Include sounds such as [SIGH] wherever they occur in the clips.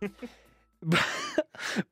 [LAUGHS]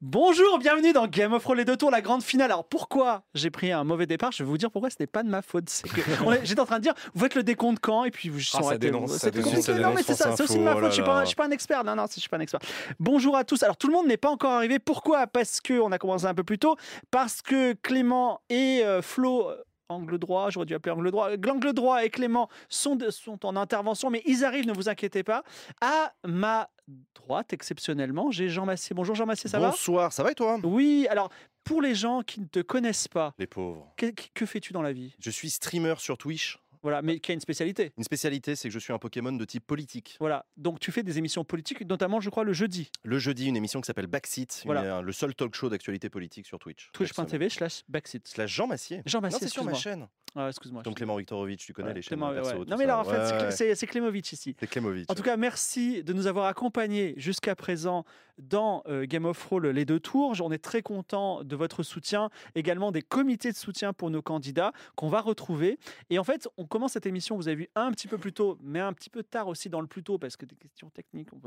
Bonjour, bienvenue dans Game of Thrones les deux tours, la grande finale. Alors pourquoi j'ai pris un mauvais départ? Je vais vous dire pourquoi ce n'est pas de ma faute. C'est que J'étais en train de dire, vous faites le décompte quand? Et puis je Ah, ça dénonce, ça dénonce, compliqué. ça Non, mais c'est ça, c'est aussi de ma oh faute. Je suis pas, je suis pas un expert. Non, non, je suis pas un expert. Bonjour à tous. Alors tout le monde n'est pas encore arrivé. Pourquoi? Parce que on a commencé un peu plus tôt. Parce que Clément et euh, Flo. Angle droit, j'aurais dû appeler angle droit. L'angle droit et Clément sont, de- sont en intervention, mais ils arrivent, ne vous inquiétez pas. À ma droite, exceptionnellement, j'ai Jean Massier. Bonjour Jean Massier, ça va? Bonsoir, ça va et toi? Oui, alors pour les gens qui ne te connaissent pas, Les pauvres. que, que fais-tu dans la vie? Je suis streamer sur Twitch. Voilà, mais qui a une spécialité. Une spécialité, c'est que je suis un Pokémon de type politique. Voilà, donc tu fais des émissions politiques, notamment, je crois, le jeudi. Le jeudi, une émission qui s'appelle Backseat, Voilà. euh, le seul talk show d'actualité politique sur Twitch. Twitch.tv slash backseat. Slash Jean Massier. Jean Massier, c'est sur ma chaîne. Ah, excuse-moi. Donc Clément Viktorovitch, tu connais Ouais, les chaînes Clément, perso, ouais. Non, mais là, en fait, c'est Ouais, Clé- ouais. c'est c'est Clémovitch ici. C'est Clémovitch. En tout cas, merci de nous avoir accompagnés jusqu'à présent dans euh, Game of Thrones les deux tours. On est très content de votre soutien, également des comités de soutien pour nos candidats qu'on va retrouver. Et en fait, on commence cette émission, vous avez vu, un petit peu plus tôt, mais un petit peu tard aussi dans le plus tôt, parce que des questions techniques, on,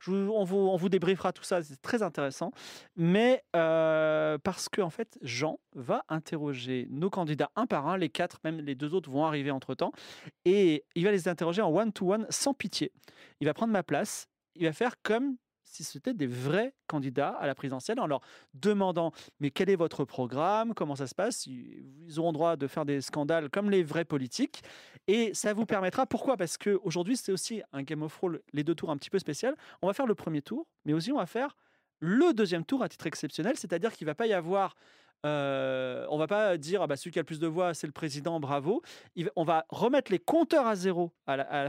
je vous- on, débriefera tout ça, c'est très intéressant. Mais euh, parce que, en fait, Jean va interroger nos candidats un par un, les quatre, même les deux autres vont arriver entre-temps, et il va les interroger en one-to-one sans pitié. Il va prendre ma place, il va faire comme si c'était des vrais candidats à la présidentielle en leur demandant mais quel est votre programme, comment ça se passe. Ils auront droit de faire des scandales comme les vrais politiques et ça vous permettra. Pourquoi? Parce que aujourd'hui c'est aussi un Game of Thrones les deux tours un petit peu spécial. On va faire le premier tour, mais aussi on va faire le deuxième tour à titre exceptionnel, c'est-à-dire qu'il va pas y avoir euh, on va pas dire ah bah, celui qui a le plus de voix c'est le président bravo on va remettre les compteurs à zéro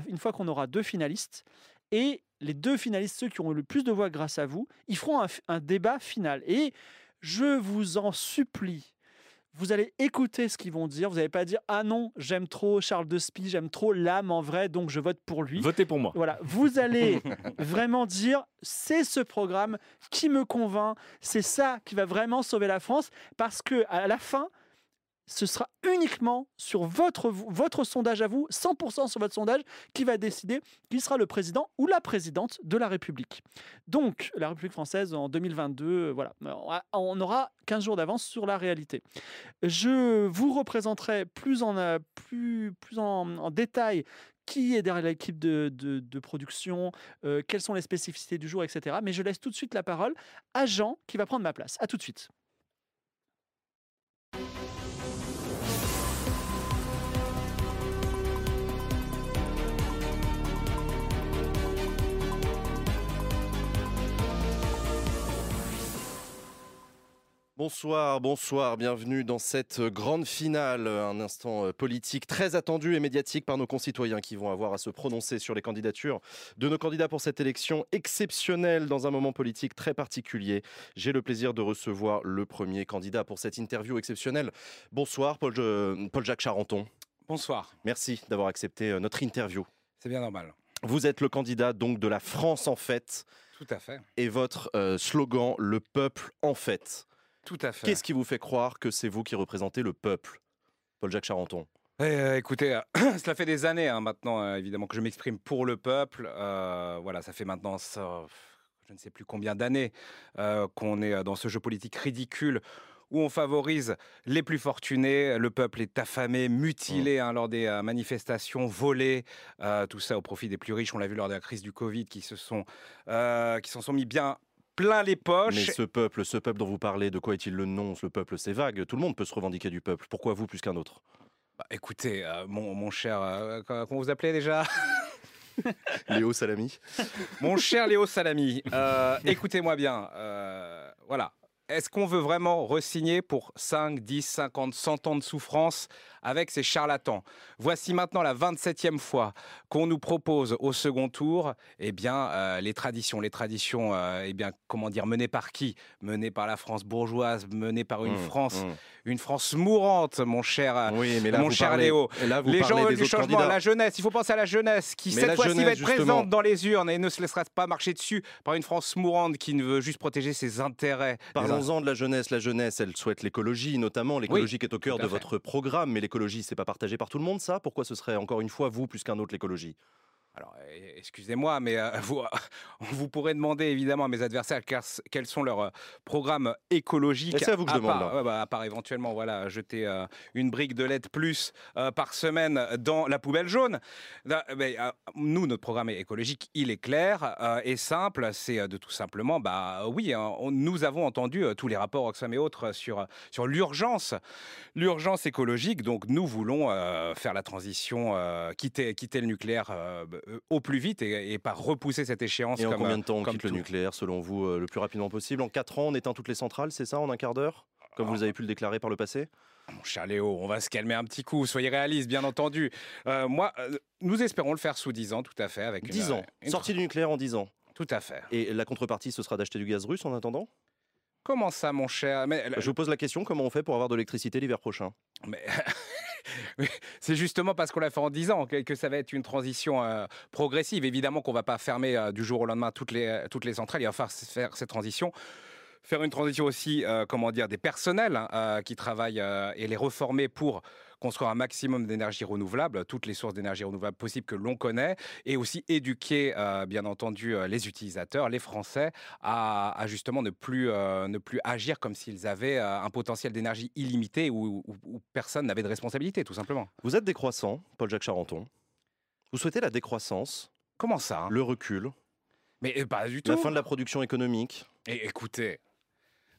une fois qu'on aura deux finalistes et les deux finalistes, ceux qui ont eu le plus de voix grâce à vous, ils feront un, débat final. Et je vous en supplie, vous allez écouter ce qu'ils vont dire. Vous n'allez pas dire Ah non, j'aime trop Charles de Spie, j'aime trop l'âme en vrai, donc je vote pour lui. Votez pour moi. Voilà, vous allez [LAUGHS] vraiment dire c'est ce programme qui me convainc, c'est ça qui va vraiment sauver la France, parce que à la fin, ce sera uniquement sur votre, votre sondage à vous, 100% sur votre sondage, qui va décider qui sera le président ou la présidente de la République. Donc, la République française en 2022, euh, voilà, on a- on aura 15 jours d'avance sur la réalité. Je vous représenterai plus en, euh, plus, en, détail qui est derrière l'équipe de, de- production, euh, quelles sont les spécificités du jour, etc. Mais je laisse tout de suite la parole à Jean qui va prendre ma place. À tout de suite. Bonsoir, bonsoir, bienvenue dans cette grande finale, un instant euh, politique très attendu et médiatique par nos concitoyens qui vont avoir à se prononcer sur les candidatures de nos candidats pour cette élection exceptionnelle dans un moment politique très particulier. J'ai le plaisir de recevoir le premier candidat pour cette interview exceptionnelle. Bonsoir Paul, euh, Paul-Jacques Charenton, Bonsoir, merci d'avoir accepté euh, notre interview. c'est bien normal. Vous êtes le candidat donc de la France en fait Tout à fait. et votre euh, slogan le peuple en fait. Tout à fait. Qu'est-ce qui vous fait croire que c'est vous qui représentez le peuple Paul-Jacques Charenton? Eh, euh, écoutez, euh, [CLEARS THROAT] cela fait des années hein, maintenant, euh, évidemment, que je m'exprime pour le peuple. Euh, voilà, ça fait maintenant, ça, je ne sais plus combien d'années qu'on est dans ce jeu politique ridicule où on favorise les plus fortunés, le peuple est affamé, mutilé hein, lors des euh, manifestations, volé, euh, tout ça au profit des plus riches. On l'a vu lors de la crise du Covid, qui se sont, euh, qui s'en sont mis bien plein les Mais poches. ce peuple, ce peuple dont vous parlez, de quoi est-il le nom? Ce peuple, c'est vague. Tout le monde peut se revendiquer du peuple. Pourquoi vous plus qu'un autre? Bah, écoutez, euh, mon, mon cher, euh, comment comment vous appelez déjà? [LAUGHS] Léo Salami [LAUGHS] Mon cher Léo Salami, euh, écoutez-moi bien. euh, voilà. Est-ce qu'on veut vraiment resigner pour 5, 10, 50, 100 ans de souffrance avec ces charlatans. Voici maintenant la 27e fois qu'on nous propose au second tour eh bien, euh, les traditions. Les traditions, euh, eh bien, comment dire, menées par qui? Menées par la France bourgeoise, menées par une Mmh, France mmh. une France mourante, mon cher, euh, Oui, mais là, mon vous cher parlez- Léo. et là, vous les gens des du changement, candidats. la jeunesse, il faut penser à la jeunesse qui Mais cette fois-ci va être justement. présente dans les urnes et ne se laissera pas marcher dessus par une France mourante qui ne veut juste protéger ses intérêts. Parlons-en de la jeunesse. La jeunesse, elle souhaite l'écologie, notamment. L'écologie qui est au cœur de fait. votre programme, mais l'écologie, c'est pas partagé par tout le monde, ça? Pourquoi ce serait encore une fois vous plus qu'un autre l'écologie? Alors, euh, excusez-moi, mais euh, vous, [LAUGHS] vous pourrez demander évidemment à mes adversaires quels, sont leurs euh, programmes écologiques. C'est à vous que je à demande, part- bah, à part éventuellement, voilà, jeter euh, une brique de LED plus euh, par semaine dans la poubelle jaune. Mais, euh, nous, notre programme écologique, il est clair euh, et simple. C'est euh, de tout simplement, bah oui, hein, on- nous avons entendu euh, tous les rapports Oxfam et autres euh, sur, sur l'urgence, l'urgence écologique. Donc, nous voulons euh, faire la transition, euh, quitter, quitter le nucléaire euh, euh, au plus vite et, et pas repousser cette échéance. Et en comme, combien euh, de temps on quitte le nucléaire, selon vous, euh, le plus rapidement possible? En 4 ans, on éteint toutes les centrales, c'est ça, en un quart d'heure? Comme vous avez pu le déclarer par le passé? Mon cher Léo, on va se calmer un petit coup, soyez réaliste, bien entendu. Euh, moi, euh, nous espérons le faire sous 10 ans, tout à fait. Avec une- 10 ans. une- Sortie du nucléaire en 10 ans. Tout à fait. Et la contrepartie, ce sera d'acheter du gaz russe en attendant? Comment ça, mon cher? Mais, Je vous pose la question, comment on fait pour avoir de l'électricité l'hiver prochain? Mais- [LAUGHS] [LAUGHS] C'est justement parce qu'on l'a fait en 10 ans que, ça va être une transition euh, progressive. Évidemment qu'on ne va pas fermer euh, du jour au lendemain toutes les, les centrales. Il va falloir faire cette transition. Faire une transition aussi, euh, comment dire, des personnels hein, euh, qui travaillent euh, et les reformer pour construire un maximum d'énergie renouvelable, toutes les sources d'énergie renouvelable possibles que l'on connaît, et aussi éduquer, euh, bien entendu, euh, les utilisateurs, les Français, à, à justement ne plus, euh, ne plus agir comme s'ils avaient un potentiel d'énergie illimité où, où- où personne n'avait de responsabilité, tout simplement. Vous êtes décroissant, Paul-Jacques Charenton. Vous souhaitez la décroissance, Comment ça hein? Le recul, Mais pas du tout. la fin de la production économique Et écoutez,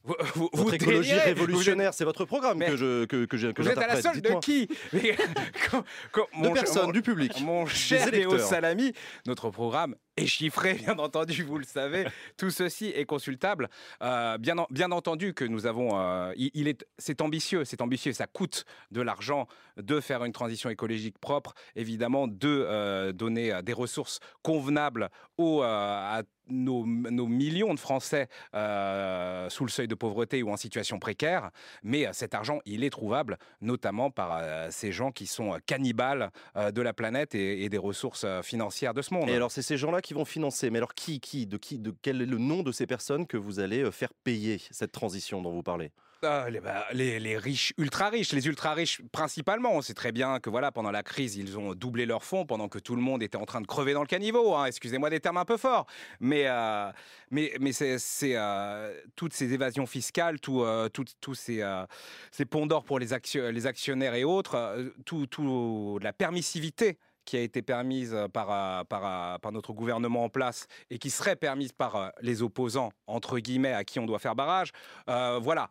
vous, vous, Votre vous écologie délirez. révolutionnaire, c'est votre programme que je que, que j'ai- que Vous êtes, à la solde de qui Mais, [LAUGHS] co- De mon- personnes, mon- du public. Mon cher Léo. Salami, notre programme est chiffré, [LAUGHS] bien entendu, vous le savez. Tout ceci est consultable. Euh, bien, en- bien entendu que nous avons, euh, il, est, c'est ambitieux, c'est ambitieux, ça coûte de l'argent de faire une transition écologique propre, évidemment, de euh, donner des ressources convenables aux, à nos, millions de Français sous le seuil de pauvreté ou en situation précaire. Mais cet argent, il est trouvable, notamment par ces gens qui sont cannibales de la planète et, et des ressources financières de ce monde. Et alors, c'est ces gens-là qui vont financer. Mais alors, qui, qui, de qui, de quel est le nom de ces personnes que vous allez euh, faire payer cette transition dont vous parlez? Ah, les, bah, les- riches, ultra riches, les ultra riches principalement. On sait très bien que voilà, pendant la crise, ils ont doublé leurs fonds pendant que tout le monde était en train de crever dans le caniveau. hein. Excusez-moi des termes un peu forts, mais euh, mais mais c'est euh, toutes ces évasions fiscales, tout, euh, tous ces ces ponts d'or pour les, actio- les actionnaires et autres, tout, tout la permissivité qui a été permise euh, par, euh, par, euh, par notre gouvernement en place et qui serait permise par les opposants, entre guillemets, à qui on doit faire barrage. Voilà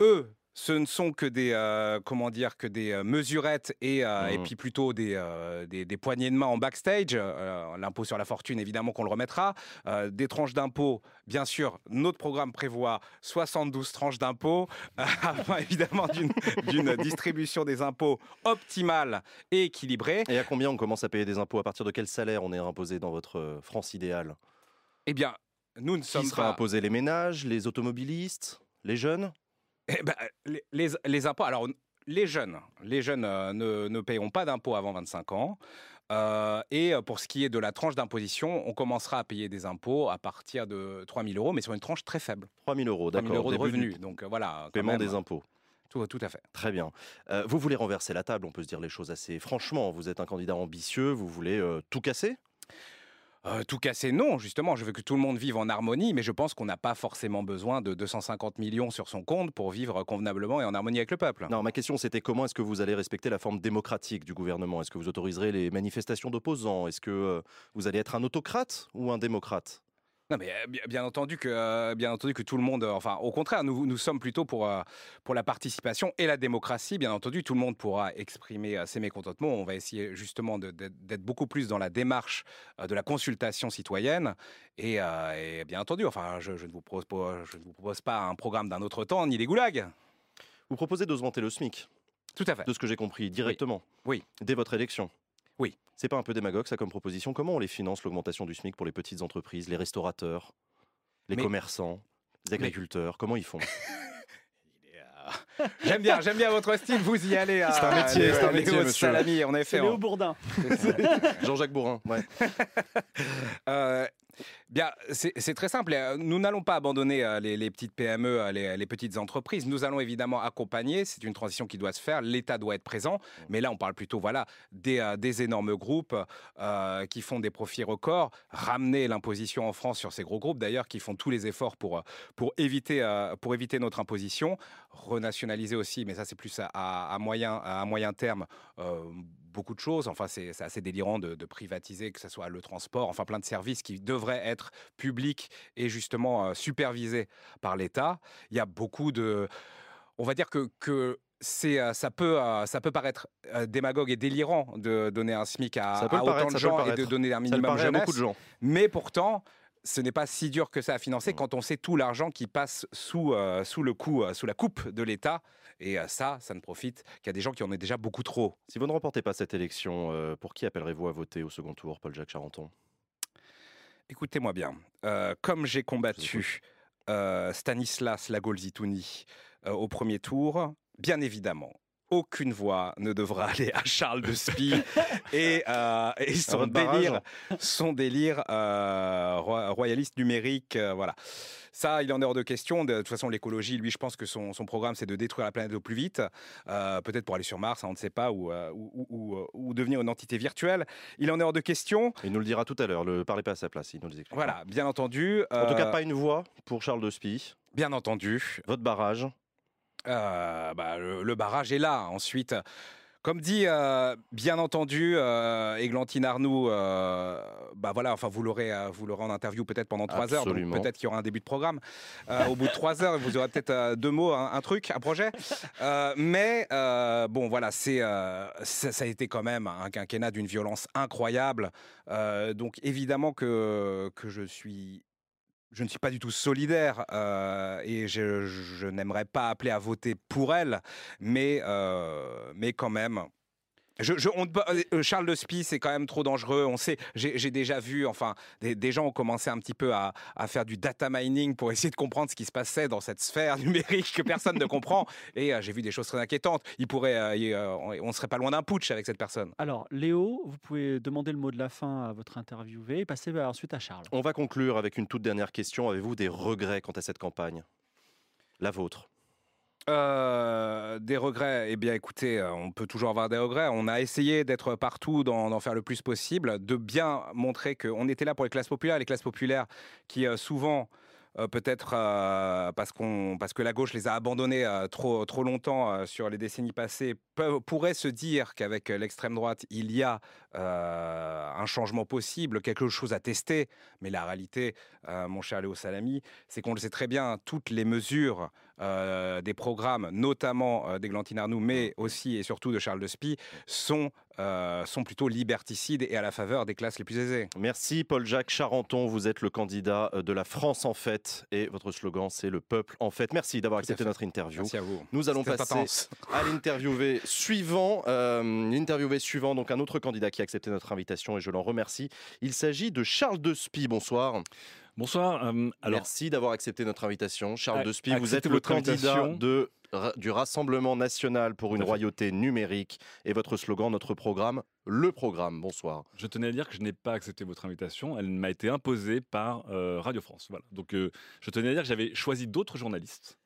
eux, ce ne sont que des, euh, comment dire, que des euh, mesurettes et, euh, et Mhm. puis plutôt des, euh, des, des poignées de main en backstage. L'impôt sur la fortune, évidemment qu'on le remettra. Des tranches d'impôt, bien sûr, notre programme prévoit 72 tranches d'impôt, [LAUGHS] afin évidemment d'une- distribution des impôts optimale et équilibrée. Et à combien on commence à payer des impôts? À partir de quel salaire on est imposé dans votre France idéale? Eh bien, nous ne Qui sommes sera pas... imposé? Les ménages, les automobilistes, les jeunes? Eh ben, les, les- les impôts, alors les jeunes, les jeunes euh, ne, ne paieront pas d'impôts avant 25 ans. Euh, et euh, pour ce qui est de la tranche d'imposition, on commencera à payer des impôts à partir de 3 000 euros, mais sur une tranche très faible. 3 000 euros, 3 000 d'accord. euros de revenus. Donc voilà, Paiement même, des impôts. Tout, tout à fait. Très bien. Euh, vous voulez renverser la table, on peut se dire les choses assez franchement. Vous êtes un candidat ambitieux, vous voulez tout casser? Euh, tout casser, non, justement. Je veux que tout le monde vive en harmonie, mais je pense qu'on n'a pas forcément besoin de 250 millions sur son compte pour vivre convenablement et en harmonie avec le peuple. Non, ma question c'était comment est-ce que vous allez respecter la forme démocratique du gouvernement? Est-ce que vous autoriserez les manifestations d'opposants? Est-ce que euh, vous allez être un autocrate ou un démocrate? Non, mais bien, entendu que, bien entendu que tout le monde, enfin, au contraire, nous, nous sommes plutôt pour, pour la participation et la démocratie. Bien entendu, tout le monde pourra exprimer ses mécontentements. On va essayer justement d'être beaucoup plus dans la démarche de la consultation citoyenne. Et, et bien entendu, enfin, je, je ne vous propose pas, je ne vous propose pas un programme d'un autre temps ni des goulags. Vous proposez d'augmenter le SMIC Tout à fait. de ce que j'ai compris, directement. Oui. Dès votre élection. Oui. C'est pas un peu démagogue ça comme proposition Comment on les finance l'augmentation du SMIC pour les petites entreprises, les restaurateurs, les Mais- commerçants, les agriculteurs Comment ils font? [LAUGHS] [LAUGHS] J'aime bien, j'aime bien votre style. Vous y allez. C'est un métier, c'est un métier. Salami, en [LAUGHS] C'est effet. Léo Bourdin. Jean-Jacques Bourrin. Ouais. Euh, bien, c'est très simple. Euh, Nous n'allons pas abandonner euh, les, les petites PME, euh, les, les petites entreprises. Nous allons évidemment accompagner. C'est une transition qui doit se faire. L'État doit être présent. Mais là, on parle plutôt voilà, des, des énormes groupes euh, qui font des profits records. Ramener l'imposition en France sur ces gros groupes, d'ailleurs, qui font tous les efforts pour, pour, éviter, pour éviter notre imposition. Renationaliser aussi, mais ça, c'est plus à, moyen, à moyen terme. euh, beaucoup de choses. Enfin, c'est c'est assez délirant de, de privatiser, que ce soit le transport, enfin plein de services qui devraient être publics et justement supervisés par l'État. Il y a beaucoup de... On va dire que... que c'est, ça, peut, ça peut paraître démagogue et délirant de donner un SMIC à, autant paraître, de gens et de donner un minimum à beaucoup de gens. Mais pourtant, ce n'est pas si dur que ça à financer Mm. quand on sait tout l'argent qui passe sous, euh, sous, le coup, euh, sous la coupe de l'État. Et euh, ça, ça ne profite qu'à des gens qui en ont déjà beaucoup trop. Si vous ne remportez pas cette élection, pour qui appellerez-vous à voter au second tour, Paul-Jacques Charenton? Écoutez-moi bien. Euh, comme j'ai combattu euh, Stanislas Lagolzitouni euh, au premier tour, bien évidemment. Aucune voix ne devra [LAUGHS] aller à Charles de Spie [LAUGHS] et, euh, et son délire, son délire euh, royaliste numérique, euh, voilà. Ça, il en est hors de question. De toute façon, l'écologie, lui, je pense que son, son programme, c'est de détruire la planète au plus vite, euh, peut-être pour aller sur Mars, hein, on ne sait pas, ou, ou, ou- ou, ou devenir une entité virtuelle. Il en est hors de question. Il nous le dira tout à l'heure. Ne parlez pas à sa place, il nous. Voilà, bien entendu. En tout cas, pas une voix pour Charles de Spie. Bien entendu. Votre barrage. Euh, bah, le, le barrage est là. Ensuite, comme dit, euh, bien entendu, euh, Églantine Arnoux, euh, bah voilà, enfin vous l'aurez, euh, vous l'aurez en interview peut-être pendant trois heures, donc peut-être qu'il y aura un début de programme. Au bout de trois heures, vous aurez peut-être deux mots, un, un truc, un projet. Mais bon, voilà, c'est, ça, ça a été quand même un quinquennat d'une violence incroyable. Donc évidemment que que je suis je ne suis pas du tout solidaire euh, et je, n'aimerais pas appeler à voter pour elle, mais, euh, mais quand même. Je, je- on ne peut- euh, Charles de Spie, c'est quand même trop dangereux. On sait, j'ai déjà vu, enfin, des, des gens ont commencé un petit peu à, à faire du data mining pour essayer de comprendre ce qui se passait dans cette sphère [LAUGHS] numérique que personne ne comprend. [LAUGHS] Et euh, j'ai vu des choses très inquiétantes. Il pourrait, euh, euh, on on ne serait pas loin d'un putsch avec cette personne. Alors, Léo, vous pouvez demander le mot de la fin à votre interviewé et passer bah, ensuite à Charles. On va conclure avec une toute dernière question. Avez-vous des regrets quant à cette campagne? La vôtre. Euh, des regrets, eh bien écoutez, euh, on peut toujours avoir des regrets. On a essayé d'être partout, d'en faire le plus possible, de bien montrer qu'on était là pour les classes populaires, les classes populaires qui euh, souvent, peut-être parce, parce que la gauche les a abandonnés trop, trop longtemps sur les décennies passées, pourraient se dire qu'avec l'extrême droite, il y a euh, un changement possible, quelque chose à tester. Mais la réalité, euh, mon cher Léo Salami, c'est qu'on le sait très bien, toutes les mesures euh, des programmes, notamment d'Églantine Arnoux, mais aussi et surtout de Charles de Spie, sont, sont plutôt liberticides et à la faveur des classes les plus aisées. Merci Paul-Jacques Charenton. Vous êtes le candidat de la France en fête et votre slogan c'est le peuple en fête. Merci d'avoir accepté notre interview. Merci à vous. Nous allons passer à l'interviewé suivant. l'interviewé suivant, donc un autre candidat qui a accepté notre invitation et je l'en remercie. Il s'agit de Charles de Spie. Bonsoir. Bonsoir. euh, alors, Merci d'avoir accepté notre invitation. Charles Ac- de Spie, vous êtes le candidat de, du Rassemblement national pour une royauté numérique et votre slogan, notre programme, le programme. Bonsoir. je tenais à dire que je n'ai pas accepté votre invitation. Elle m'a été imposée par euh, Radio France. Voilà. Donc, euh, je tenais à dire que j'avais choisi d'autres journalistes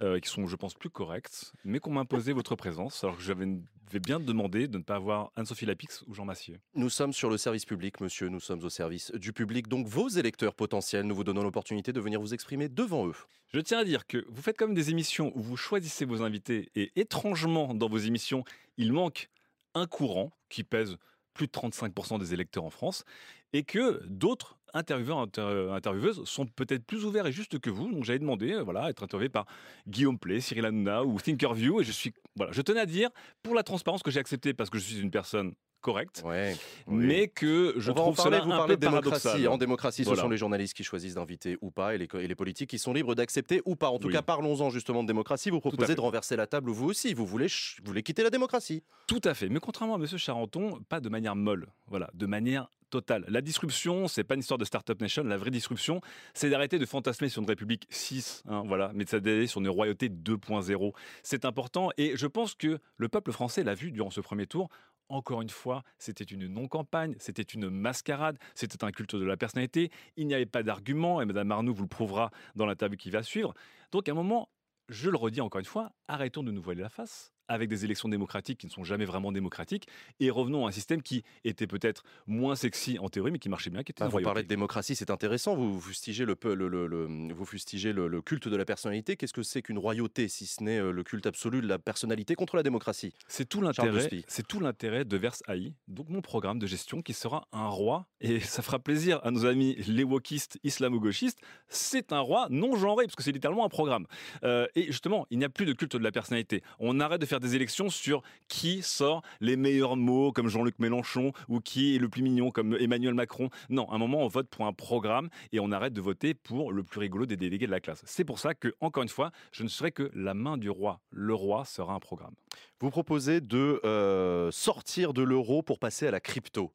euh, qui sont, je pense, plus corrects, mais qu'on m'a imposé votre présence, alors que j'avais vais bien demander de ne pas avoir Anne-Sophie Lapix ou Jean Massier. Nous sommes sur le service public, monsieur. Nous sommes au service du public. Donc, vos électeurs potentiels, nous vous donnons l'opportunité de venir vous exprimer devant eux. Je tiens à dire que vous faites comme des émissions où vous choisissez vos invités et étrangement, dans vos émissions, il manque un courant qui pèse plus de 35% des électeurs en France et que d'autres intervieweurs, inter- intervieweuses sont peut-être plus ouverts et justes que vous. Donc j'avais demandé euh, voilà, être interviewé par Guillaume Play, Cyril Hanouna ou Thinkerview et je suis voilà, je tenais à dire pour la transparence que j'ai accepté parce que je suis une personne correct, Ouais. oui. mais que je On va en trouve parler, cela vous un peu de démocratie. En démocratie, ce Voilà. sont les journalistes qui choisissent d'inviter ou pas et les, et les politiques qui sont libres d'accepter ou pas. En tout Oui. cas, parlons-en justement de démocratie. Vous proposez de renverser la table, vous aussi. Vous voulez, vous voulez quitter la démocratie. Tout à fait. Mais contrairement à M. Charenton, pas de manière molle. Voilà, de manière totale. La disruption, c'est pas une histoire de Startup Nation. La vraie disruption, c'est d'arrêter de fantasmer sur une République 6, hein, voilà, mais d'aller sur une royauté 2.0. C'est important et je pense que le peuple français l'a vu durant ce premier tour. Encore une fois, c'était une non-campagne, c'était une mascarade, c'était un culte de la personnalité. Il n'y avait pas d'argument et Mme Arnoux vous le prouvera dans l'interview qui va suivre. Donc à un moment, je le redis encore une fois, arrêtons de nous voiler la face avec des élections démocratiques qui ne sont jamais vraiment démocratiques et revenons à un système qui était peut-être moins sexy en théorie mais qui marchait bien, qui était Bah, vous parlez de démocratie, c'est intéressant. Vous fustigez le, peu- le, le- le- vous fustigez le, le culte de la personnalité. Qu'est-ce que c'est qu'une royauté, si ce n'est euh, le culte absolu de la personnalité contre la démocratie? C'est tout l'intérêt, c'est tout l'intérêt de Versailles, donc mon programme de gestion qui sera un roi et [LAUGHS] ça fera plaisir à nos amis les wokistes islamo-gauchistes. C'est un roi non genré parce que c'est littéralement un programme. Euh, et justement, il n'y a plus de culte de la personnalité. On arrête de faire des élections sur qui sort les meilleurs mots comme Jean-Luc Mélenchon ou qui est le plus mignon comme Emmanuel Macron. Non, à un moment on vote pour un programme et on arrête de voter pour le plus rigolo des délégués de la classe. C'est pour ça que encore une fois, je ne serai que la main du roi. Le roi sera un programme. Vous proposez de euh, sortir de l'euro pour passer à la crypto.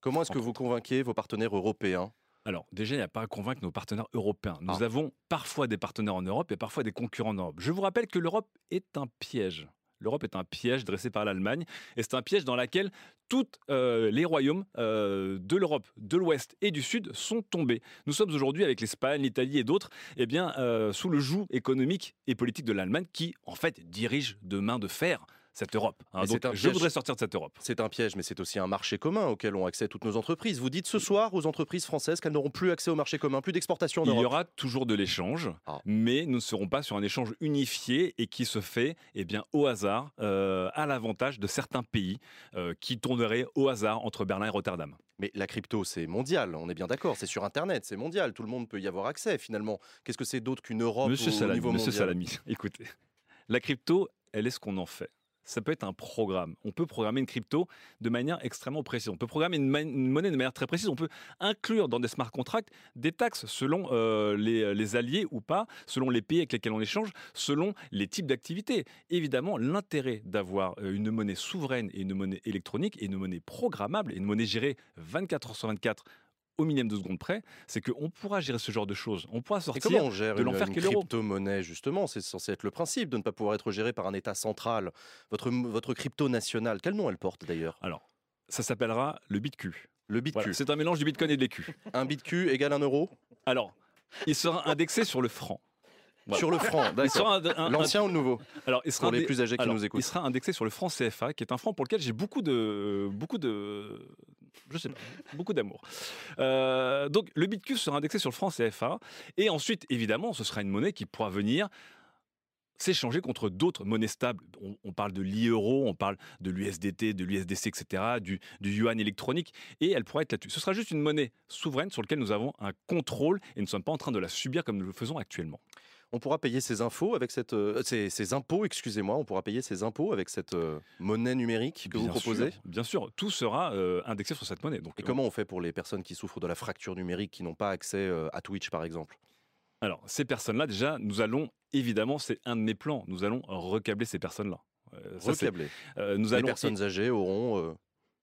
Comment est-ce que vous convainquez vos partenaires européens? Alors, déjà, il n'y a pas à convaincre nos partenaires européens. Nous Ah. avons parfois des partenaires en Europe et parfois des concurrents en Europe. Je vous rappelle que l'Europe est un piège. L'Europe est un piège dressé par l'Allemagne et c'est un piège dans lequel tous les royaumes euh, de l'Europe, de l'Ouest et du Sud sont tombés. Nous sommes aujourd'hui avec l'Espagne, l'Italie et d'autres eh bien, euh, sous le joug économique et politique de l'Allemagne qui, en fait, dirige de main de fer cette Europe. hein. Donc, je voudrais sortir de cette Europe. C'est un piège, mais c'est aussi un marché commun auquel ont accès toutes nos entreprises. Vous dites ce soir aux entreprises françaises qu'elles n'auront plus accès au marché commun, plus d'exportation en Il y Europe. aura toujours de l'échange, Ah. mais nous ne serons pas sur un échange unifié et qui se fait eh bien, au hasard, euh, à l'avantage de certains pays euh, qui tourneraient au hasard entre Berlin et Rotterdam. Mais la crypto, c'est mondial, on est bien d'accord. C'est sur Internet, c'est mondial. Tout le monde peut y avoir accès finalement. Qu'est-ce que c'est d'autre qu'une Europe Monsieur au Salami, niveau Monsieur mondial? Salami, [LAUGHS] écoutez, la crypto, elle est ce qu'on en fait. Ça peut être un programme. On peut programmer une crypto de manière extrêmement précise. On peut programmer une, monnaie de manière très précise. On peut inclure dans des smart contracts des taxes selon euh, les, les alliés ou pas, selon les pays avec lesquels on échange, selon les types d'activités. Évidemment, l'intérêt d'avoir euh, une monnaie souveraine et une monnaie électronique et une monnaie programmable et une monnaie gérée 24 heures sur 24 au millième de seconde près, c'est qu'on pourra gérer ce genre de choses. On pourra Et sortir comment on gère de l'enfer qu'est l'euro. crypto-monnaie justement? C'est censé être le principe de ne pas pouvoir être géré par un État central. Votre, votre crypto nationale, quel nom elle porte d'ailleurs? Alors, ça s'appellera le BitQ. Le BitQ. Voilà, c'est un mélange du Bitcoin et de l'écu. Un BitQ égale un euro? Alors, il sera indexé sur le franc. Sur le franc, [LAUGHS] d'accord. L'ancien ou le nouveau alors, il sera Pour les plus âgés qui alors, nous écoutent. Il sera indexé sur le franc CFA, qui est un franc pour lequel j'ai beaucoup de, beaucoup de, je sais pas, beaucoup d'amour. Euh, donc, le BitQ sera indexé sur le franc CFA, et ensuite, évidemment, ce sera une monnaie qui pourra venir s'échanger contre d'autres monnaies stables. On, on parle de l'e-euro, on parle de l'USDT, de l'USDC, etc., du, du yuan électronique, et elle pourra être là-dessus. Ce sera juste une monnaie souveraine sur laquelle nous avons un contrôle et nous ne sommes pas en train de la subir comme nous le faisons actuellement. On pourra payer ses infos avec cette, euh, ses, ses impôts, excusez-moi, on pourra payer ses impôts avec cette euh, monnaie numérique que vous proposez. sûr, Bien sûr, tout sera euh, indexé sur cette monnaie. Donc, Et comment on fait pour les personnes qui souffrent de la fracture numérique, qui n'ont pas accès euh, à Twitch par exemple? Alors, ces personnes-là, déjà, nous allons, évidemment, c'est un de mes plans, nous allons recabler ces personnes-là. Euh, ça, Recabler. euh, nous Les allons personnes âgées auront euh,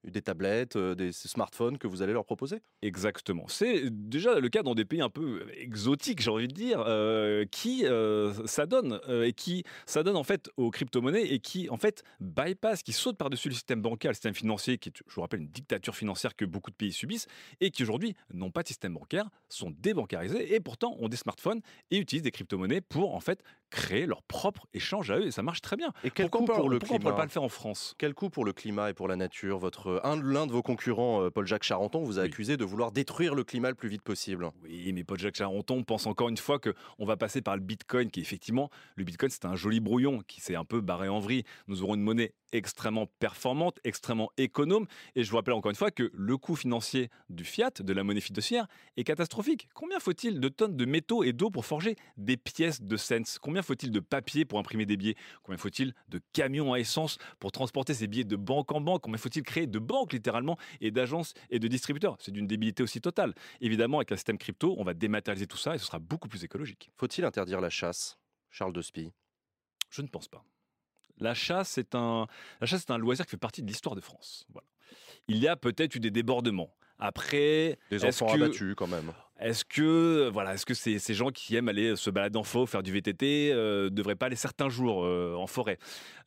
des tablettes, euh, des smartphones que vous allez leur proposer? Exactement. C'est déjà le cas dans des pays un peu exotiques, j'ai envie de dire, euh, qui euh, s'adonnent euh, et qui s'adonnent en fait aux crypto-monnaies et qui en fait bypassent, qui sautent par-dessus le système bancaire, le système financier, qui est, je vous rappelle, une dictature financière que beaucoup de pays subissent et qui aujourd'hui n'ont pas de système bancaire, sont débancarisés et pourtant ont des smartphones et utilisent des crypto-monnaies pour en fait créer leur propre échange à eux et ça marche très bien. Et quel pourquoi coût on pour le pourquoi on climat pas le faire en France? Quel coût pour le climat et pour la nature? Votre un l'un de vos concurrents, euh, Paul-Jacques Charenton, vous a Oui. accusé de vouloir détruire le climat le plus vite possible. Oui, mais Paul Jacques Charenton pense encore une fois qu'on va passer par le Bitcoin, qui effectivement, le Bitcoin c'est un joli brouillon qui s'est un peu barré en vrille. Nous aurons une monnaie extrêmement performante, extrêmement économe, et je vous rappelle encore une fois que le coût financier du fiat, de la monnaie fiduciaire, est catastrophique. Combien faut-il de tonnes de métaux et d'eau pour forger des pièces de cents? Combien Combien faut-il de papier pour imprimer des billets? Combien faut-il de camions à essence pour transporter ces billets de banque en banque? Combien faut-il créer de banques littéralement et d'agences et de distributeurs? C'est d'une débilité aussi totale. Évidemment, avec un système crypto, on va dématérialiser tout ça et ce sera beaucoup plus écologique. Faut-il interdire la chasse Charles de Spie? Je ne pense pas. La chasse, c'est un, la chasse, c'est un loisir qui fait partie de l'histoire de France. Voilà. Il y a peut-être eu des débordements. Après, Des enfants que- abattus quand même. Est-ce que voilà, est-ce que ces, gens qui aiment aller se balader en faux, faire du VTT, euh, devraient pas aller certains jours euh, en forêt?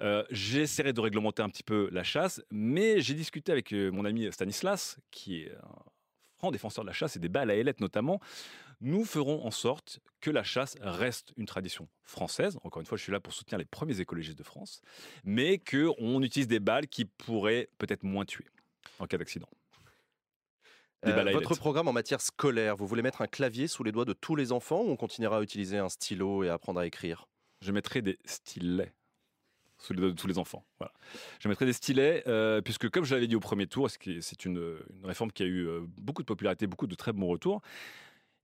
Euh, J'essaierai de réglementer un petit peu la chasse, mais j'ai discuté avec euh, mon ami Stanislas, qui est un franc défenseur de la chasse et des balles à ailettes notamment. Nous ferons en sorte que la chasse reste une tradition française. Encore une fois, je suis là pour soutenir les premiers écologistes de France, mais que on utilise des balles qui pourraient peut-être moins tuer en cas d'accident. Euh, votre programme en matière scolaire, vous voulez mettre un clavier sous les doigts de tous les enfants ou on continuera à utiliser un stylo et à apprendre à écrire? Je mettrai des stylets sous les doigts de tous les enfants. Voilà. Je mettrai des stylets, euh, puisque comme je l'avais dit au premier tour, c'est une, une réforme qui a eu euh, beaucoup de popularité, beaucoup de très bons retours.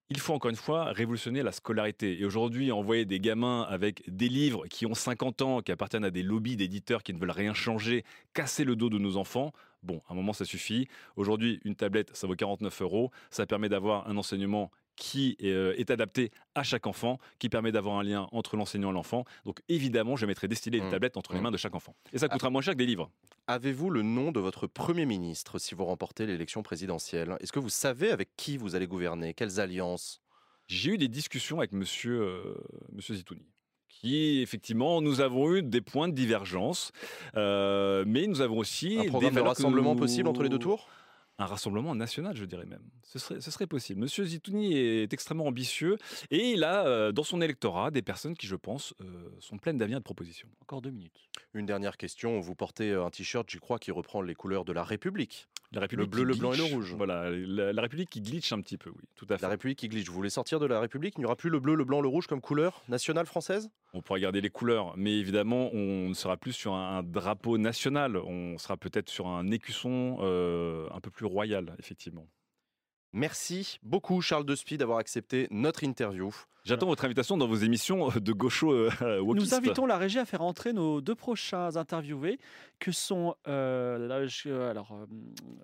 Il faut encore une fois révolutionner la scolarité. Et aujourd'hui, envoyer des gamins avec des livres qui ont 50 ans, qui appartiennent à des lobbies d'éditeurs qui ne veulent rien changer, casser le dos de nos enfants, bon, à un moment, ça suffit. Aujourd'hui, une tablette, ça vaut 49 euros. Ça permet d'avoir un enseignement qui est, euh, est adapté à chaque enfant, qui permet d'avoir un lien entre l'enseignant et l'enfant. Donc évidemment, je mettrai des stylets et des tablettes entre les Mmh. mains de chaque enfant. Et ça coûtera moins cher que des livres. Avez-vous le nom de votre Premier ministre si vous remportez l'élection présidentielle? Est-ce que vous savez avec qui vous allez gouverner? Quelles alliances? J'ai eu des discussions avec monsieur, euh, monsieur Zitouni. Qui, effectivement, nous avons eu des points de divergence, euh, mais nous avons aussi. Un des programme de valeurs que rassemblement nous- possible entre les deux tours? Un rassemblement national, je dirais même. Ce serait, possible. Monsieur Zitouni est extrêmement ambitieux et il a euh, dans son électorat des personnes qui, je pense, euh, sont pleines d'avenir de propositions. Encore deux minutes. Une dernière question. Vous portez un t-shirt, je crois, qui reprend les couleurs de la République. La République bleu, le blanc et le rouge. Voilà, la, la République qui glitch un petit peu, oui, tout à fait. La République qui glitch. Vous voulez sortir de la République? Il n'y aura plus le bleu, le blanc, le rouge comme couleur nationale française? On pourra garder les couleurs, mais évidemment, on ne sera plus sur un, un drapeau national. On sera peut-être sur un écusson euh, un peu plus royal, effectivement. Merci beaucoup, Charles Despy, d'avoir accepté notre interview. J'attends votre invitation dans vos émissions de gaucho euh, [LAUGHS] Nous invitons la régie à faire entrer nos deux prochains interviewés, que sont euh, là, je- alors, euh,